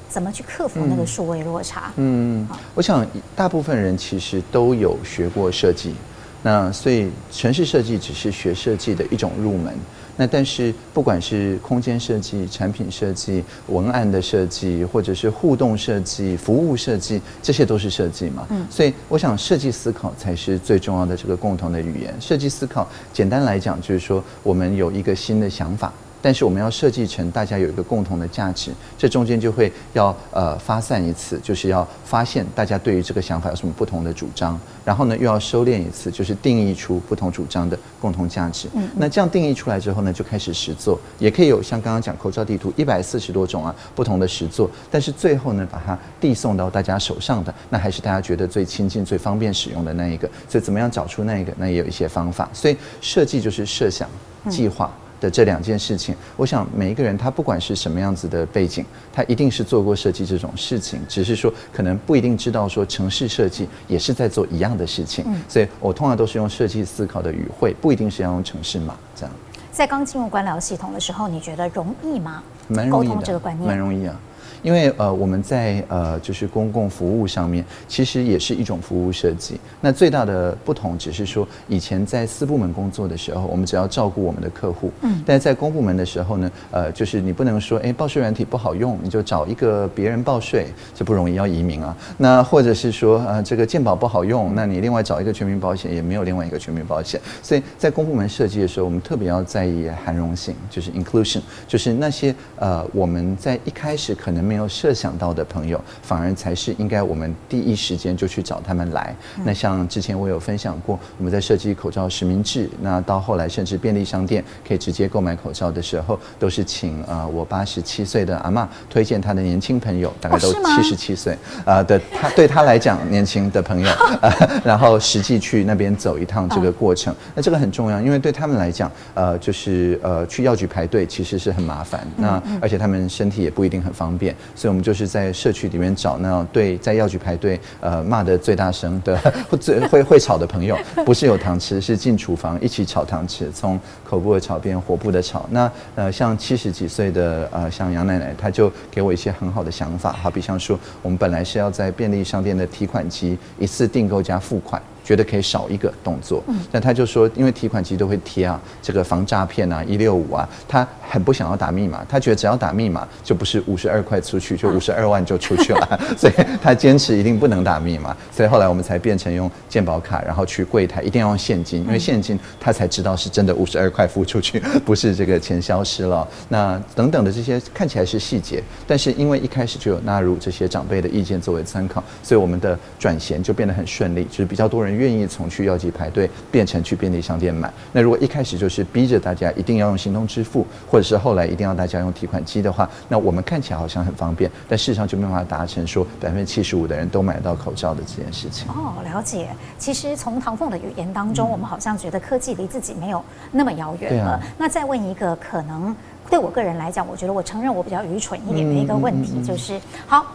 怎么去克服那个数位落差？嗯，我想大部分人其实都有学过设计，那所以城市设计只是学设计的一种入门。那但是不管是空间设计、产品设计、文案的设计，或者是互动设计、服务设计，这些都是设计嘛。嗯，所以我想设计思考才是最重要的这个共同的语言。设计思考简单来讲就是说，我们有一个新的想法。但是我们要设计成大家有一个共同的价值，这中间就会要呃发散一次，就是要发现大家对于这个想法有什么不同的主张，然后呢又要收敛一次，就是定义出不同主张的共同价值。嗯，那这样定义出来之后呢，就开始实作，也可以有像刚刚讲口罩地图一百四十多种啊不同的实作，但是最后呢把它递送到大家手上的，那还是大家觉得最亲近、最方便使用的那一个。所以怎么样找出那一个，那也有一些方法。所以设计就是设想、计划。的这两件事情，我想每一个人他不管是什么样子的背景，他一定是做过设计这种事情，只是说可能不一定知道说城市设计也是在做一样的事情。嗯，所以我通常都是用设计思考的语汇，不一定是要用城市码这样。在刚进入官僚系统的时候，你觉得容易吗？蛮容易的，沟通这个观念，蛮容易啊。因为呃，我们在呃，就是公共服务上面，其实也是一种服务设计。那最大的不同只是说，以前在私部门工作的时候，我们只要照顾我们的客户。嗯。但是在公部门的时候呢，呃，就是你不能说，哎，报税软体不好用，你就找一个别人报税，这不容易，要移民啊。那或者是说，呃，这个健保不好用，那你另外找一个全民保险，也没有另外一个全民保险。所以在公部门设计的时候，我们特别要在意含容性，就是 inclusion，就是那些呃，我们在一开始可能。没有设想到的朋友，反而才是应该我们第一时间就去找他们来。那像之前我有分享过，我们在设计口罩实名制，那到后来甚至便利商店可以直接购买口罩的时候，都是请呃我八十七岁的阿嬷推荐她的年轻朋友，大概都七十七岁啊的他对她来讲年轻的朋友，呃，然后实际去那边走一趟这个过程，那这个很重要，因为对他们来讲，呃，就是呃去药局排队其实是很麻烦，那而且他们身体也不一定很方便。所以，我们就是在社区里面找那对在药局排队，呃，骂得最大声的、[laughs] 最会会吵的朋友，不是有糖吃，是进厨房一起炒糖吃，从口部的炒变火部的炒。那呃，像七十几岁的呃，像杨奶奶，她就给我一些很好的想法，好比像说，我们本来是要在便利商店的提款机一次订购加付款。觉得可以少一个动作，但他就说，因为提款机都会贴啊，这个防诈骗啊，一六五啊，他很不想要打密码，他觉得只要打密码就不是五十二块出去，就五十二万就出去了，[laughs] 所以他坚持一定不能打密码。所以后来我们才变成用健保卡，然后去柜台一定要用现金，因为现金他才知道是真的五十二块付出去，[laughs] 不是这个钱消失了。那等等的这些看起来是细节，但是因为一开始就有纳入这些长辈的意见作为参考，所以我们的转衔就变得很顺利，就是比较多人。愿意从去药局排队变成去便利商店买。那如果一开始就是逼着大家一定要用行动支付，或者是后来一定要大家用提款机的话，那我们看起来好像很方便，但事实上就没办法达成说百分之七十五的人都买得到口罩的这件事情。哦，了解。其实从唐凤的语言当中，嗯、我们好像觉得科技离自己没有那么遥远了。啊、那再问一个可能对我个人来讲，我觉得我承认我比较愚蠢一点的一个问题，就是、好。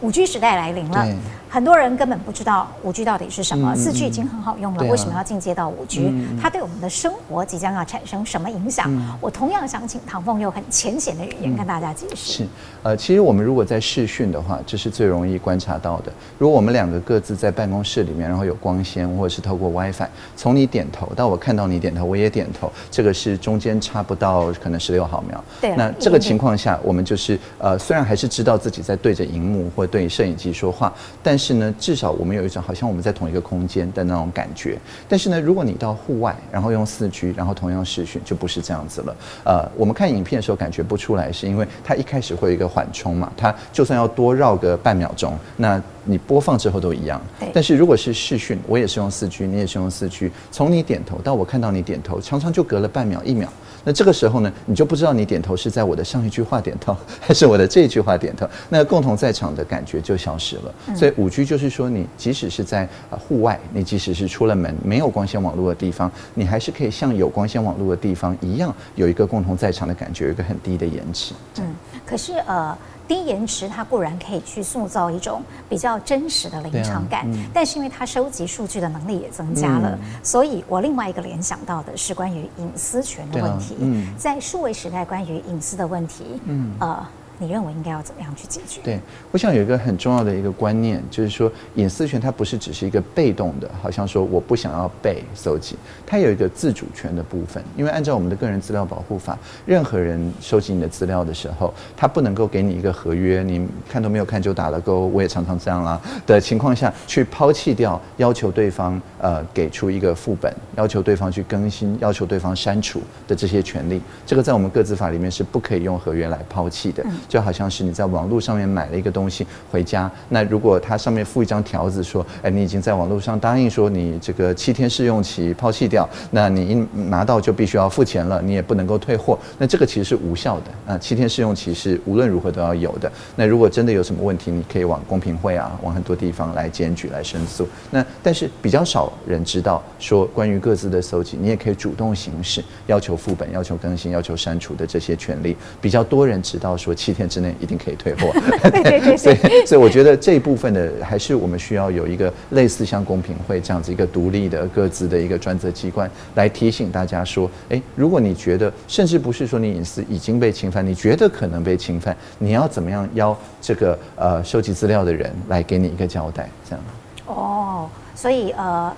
五 G 时代来临了，很多人根本不知道五 G 到底是什么。四 G 已经很好用了，为什么要进阶到五 G？它对我们的生活即将要产生什么影响？我同样想请唐凤用很浅显的语言跟大家解释。是，呃，其实我们如果在视讯的话，这是最容易观察到的。如果我们两个各自在办公室里面，然后有光纤或者是透过 WiFi，从你点头到我看到你点头，我也点头，这个是中间差不到可能十六毫秒。对。那这个情况下，我们就是呃，虽然还是知道自己在对着荧幕或对摄影机说话，但是呢，至少我们有一种好像我们在同一个空间的那种感觉。但是呢，如果你到户外，然后用四 G，然后同样视讯，就不是这样子了。呃，我们看影片的时候感觉不出来，是因为它一开始会有一个缓冲嘛，它就算要多绕个半秒钟，那你播放之后都一样。但是如果是视讯，我也是用四 G，你也是用四 G，从你点头到我看到你点头，常常就隔了半秒、一秒。那这个时候呢，你就不知道你点头是在我的上一句话点头，还是我的这一句话点头。那共同在场的感觉就消失了。所以五 G 就是说，你即使是在呃户外，你即使是出了门没有光纤网络的地方，你还是可以像有光纤网络的地方一样，有一个共同在场的感觉，有一个很低的延迟。嗯，可是呃。低延迟，它固然可以去塑造一种比较真实的临场感，啊嗯、但是因为它收集数据的能力也增加了，嗯、所以我另外一个联想到的是关于隐私权的问题。啊嗯、在数位时代，关于隐私的问题，嗯，呃。你认为应该要怎么样去解决？对，我想有一个很重要的一个观念，就是说隐私权它不是只是一个被动的，好像说我不想要被搜集，它有一个自主权的部分。因为按照我们的个人资料保护法，任何人收集你的资料的时候，他不能够给你一个合约，你看都没有看就打了勾，我也常常这样啦的情况下去抛弃掉要求对方。呃给出一个副本，要求对方去更新，要求对方删除的这些权利，这个在我们各自法里面是不可以用合约来抛弃的。就好像是你在网络上面买了一个东西回家，那如果它上面附一张条子说，哎，你已经在网络上答应说你这个七天试用期抛弃掉，那你一拿到就必须要付钱了，你也不能够退货，那这个其实是无效的啊。七天试用期是无论如何都要有的。那如果真的有什么问题，你可以往公平会啊，往很多地方来检举来申诉。那但是比较少人知道说，关于各自的搜集，你也可以主动行使要求副本、要求更新、要求删除的这些权利。比较多人知道说，七天之内一定可以退货。对 [laughs] 对 [laughs] 对。所以所以我觉得这一部分的还是我们需要有一个类似像公平会这样子一个独立的各自的一个专责机关来提醒大家说，哎，如果你觉得甚至不是说你隐私已经被侵犯，你觉得可能被侵犯，你要怎么样邀这个呃收集资料的人来给你一个交代，这样。哦，所以呃，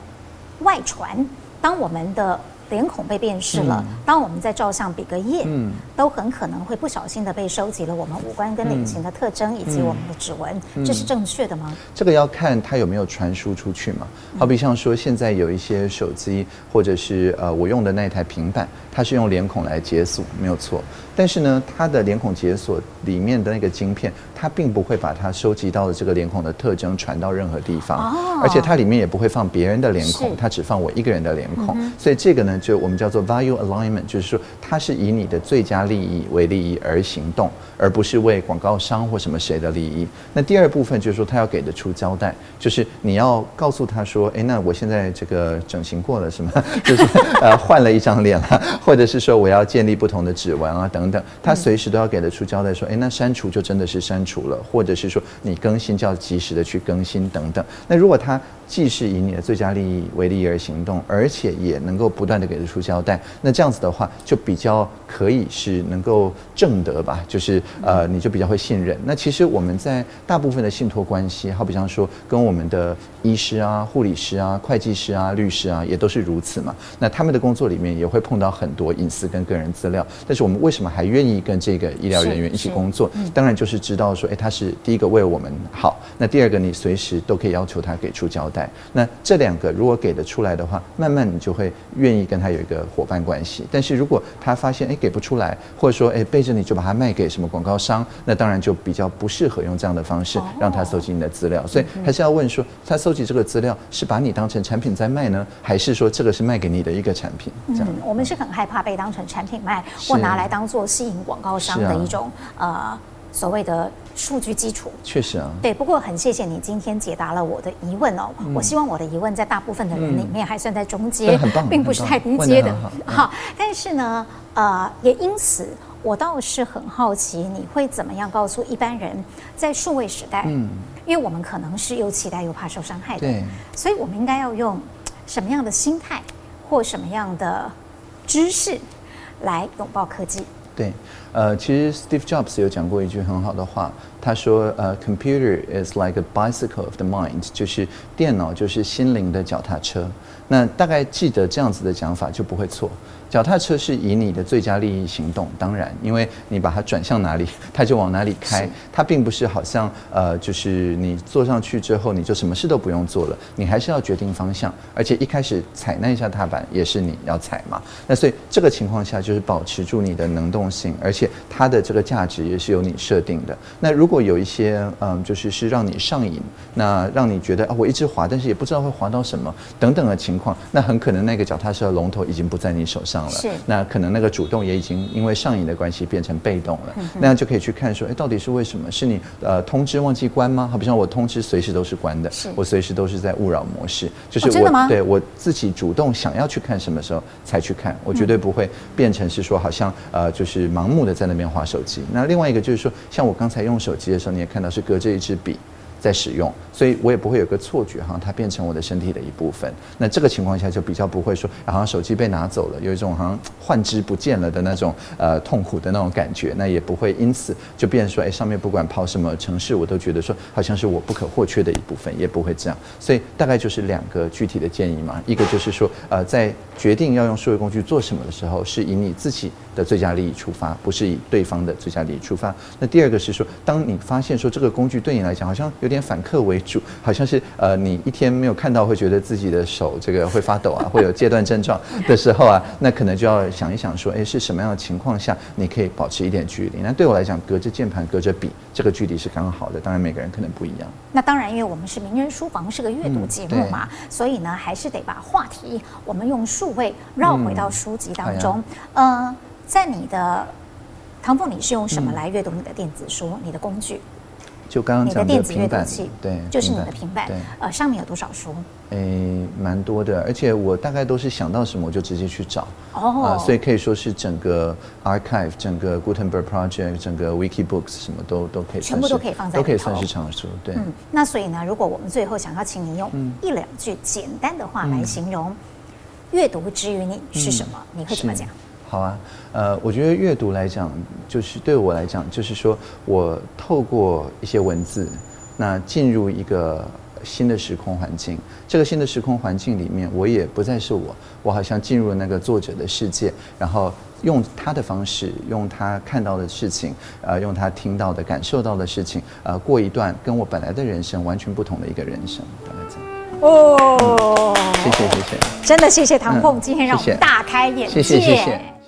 外传，当我们的脸孔被辨识了，嗯、当我们在照相比个耶，嗯，都很可能会不小心的被收集了我们五官跟脸型的特征以及我们的指纹，嗯、这是正确的吗？这个要看它有没有传输出去嘛。好比像说现在有一些手机或者是呃我用的那台平板，它是用脸孔来解锁，没有错。但是呢，它的脸孔解锁里面的那个晶片，它并不会把它收集到的这个脸孔的特征传到任何地方，而且它里面也不会放别人的脸孔，它只放我一个人的脸孔。所以这个呢，就我们叫做 value alignment，就是说它是以你的最佳利益为利益而行动，而不是为广告商或什么谁的利益。那第二部分就是说，他要给得出交代，就是你要告诉他说，哎，那我现在这个整形过了是吗？[laughs] 就是呃换了一张脸了，或者是说我要建立不同的指纹啊等等等。他随时都要给得出交代，说，哎，那删除就真的是删除了，或者是说你更新就要及时的去更新等等。那如果他既是以你的最佳利益为利益而行动，而且也能够不断的给得出交代，那这样子的话就比较可以是能够正得吧，就是呃你就比较会信任。那其实我们在大部分的信托关系，好比像说跟我们的医师啊、护理师啊、会计师啊、律师啊，也都是如此嘛。那他们的工作里面也会碰到很多隐私跟个人资料，但是我们为什么还愿意跟这个医疗人员一起工作？当然就是知道说，哎，他是第一个为我们好，那第二个你随时都可以要求他给出交代。那这两个如果给得出来的话，慢慢你就会愿意跟他有一个伙伴关系。但是如果他发现哎给不出来，或者说哎背着你就把它卖给什么广告商，那当然就比较不适合用这样的方式让他搜集你的资料。所以还是要问说，他搜集这个资料是把你当成产品在卖呢，还是说这个是卖给你的一个产品？这样，我们是很害怕被当成产品卖，或拿来当做吸引广告商的一种呃。所谓的数据基础，确实啊，对。不过很谢谢你今天解答了我的疑问哦。嗯、我希望我的疑问在大部分的人里面还算在中阶，嗯、并不是太低阶的。好，好，但是呢，呃，也因此我倒是很好奇，你会怎么样告诉一般人，在数位时代，嗯，因为我们可能是又期待又怕受伤害的，对，所以我们应该要用什么样的心态或什么样的知识来拥抱科技？对，呃，其实 Steve Jobs 有讲过一句很好的话，他说，呃，Computer is like a bicycle of the mind，就是电脑就是心灵的脚踏车。那大概记得这样子的讲法就不会错。脚踏车是以你的最佳利益行动，当然，因为你把它转向哪里，它就往哪里开。它并不是好像呃，就是你坐上去之后，你就什么事都不用做了，你还是要决定方向，而且一开始踩那一下踏板也是你要踩嘛。那所以这个情况下就是保持住你的能动性，而且它的这个价值也是由你设定的。那如果有一些嗯，就是是让你上瘾，那让你觉得啊，我一直滑，但是也不知道会滑到什么等等的情况，那很可能那个脚踏车的龙头已经不在你手上。是，那可能那个主动也已经因为上瘾的关系变成被动了，那样就可以去看说，哎，到底是为什么？是你呃通知忘记关吗？好比像我通知随时都是关的，我随时都是在勿扰模式，就是我对我自己主动想要去看什么时候才去看，我绝对不会变成是说好像呃就是盲目的在那边划手机。那另外一个就是说，像我刚才用手机的时候，你也看到是隔着一支笔。在使用，所以我也不会有个错觉，哈，它变成我的身体的一部分。那这个情况下就比较不会说，好像手机被拿走了，有一种好像换之不见了的那种呃痛苦的那种感觉。那也不会因此就变说，哎，上面不管跑什么城市，我都觉得说好像是我不可或缺的一部分，也不会这样。所以大概就是两个具体的建议嘛，一个就是说，呃，在决定要用数位工具做什么的时候，是以你自己的最佳利益出发，不是以对方的最佳利益出发。那第二个是说，当你发现说这个工具对你来讲好像有点反客为主，好像是呃你一天没有看到会觉得自己的手这个会发抖啊，会有戒断症状 [laughs] 的时候啊，那可能就要想一想说，哎，是什么样的情况下你可以保持一点距离？那对我来讲，隔着键盘隔着笔这个距离是刚刚好的。当然每个人可能不一样。那当然，因为我们是名人书房，是个阅读节目嘛，嗯、所以呢，还是得把话题我们用数位绕回到书籍当中。嗯、呃，在你的唐凤，你是用什么来阅读你的电子书？嗯、你的工具？就刚刚讲的你的电子阅读器，对，就是你的平板。对，呃，上面有多少书？诶，蛮多的，而且我大概都是想到什么我就直接去找。哦。啊，所以可以说是整个 archive，整个 Gutenberg Project，整个 WikiBooks 什么都都可以。全部都可以放在。都可以算是藏书，对。嗯，那所以呢，如果我们最后想要请你用一两句简单的话来形容阅读之于你是什么，嗯、你会怎么讲？好啊，呃，我觉得阅读来讲，就是对我来讲，就是说我透过一些文字，那进入一个新的时空环境。这个新的时空环境里面，我也不再是我，我好像进入了那个作者的世界，然后用他的方式，用他看到的事情，呃，用他听到的、感受到的事情，呃，过一段跟我本来的人生完全不同的一个人生，大概这样。哦，谢谢谢谢，真的谢谢唐凤，今天让我们大开眼界。谢谢谢谢。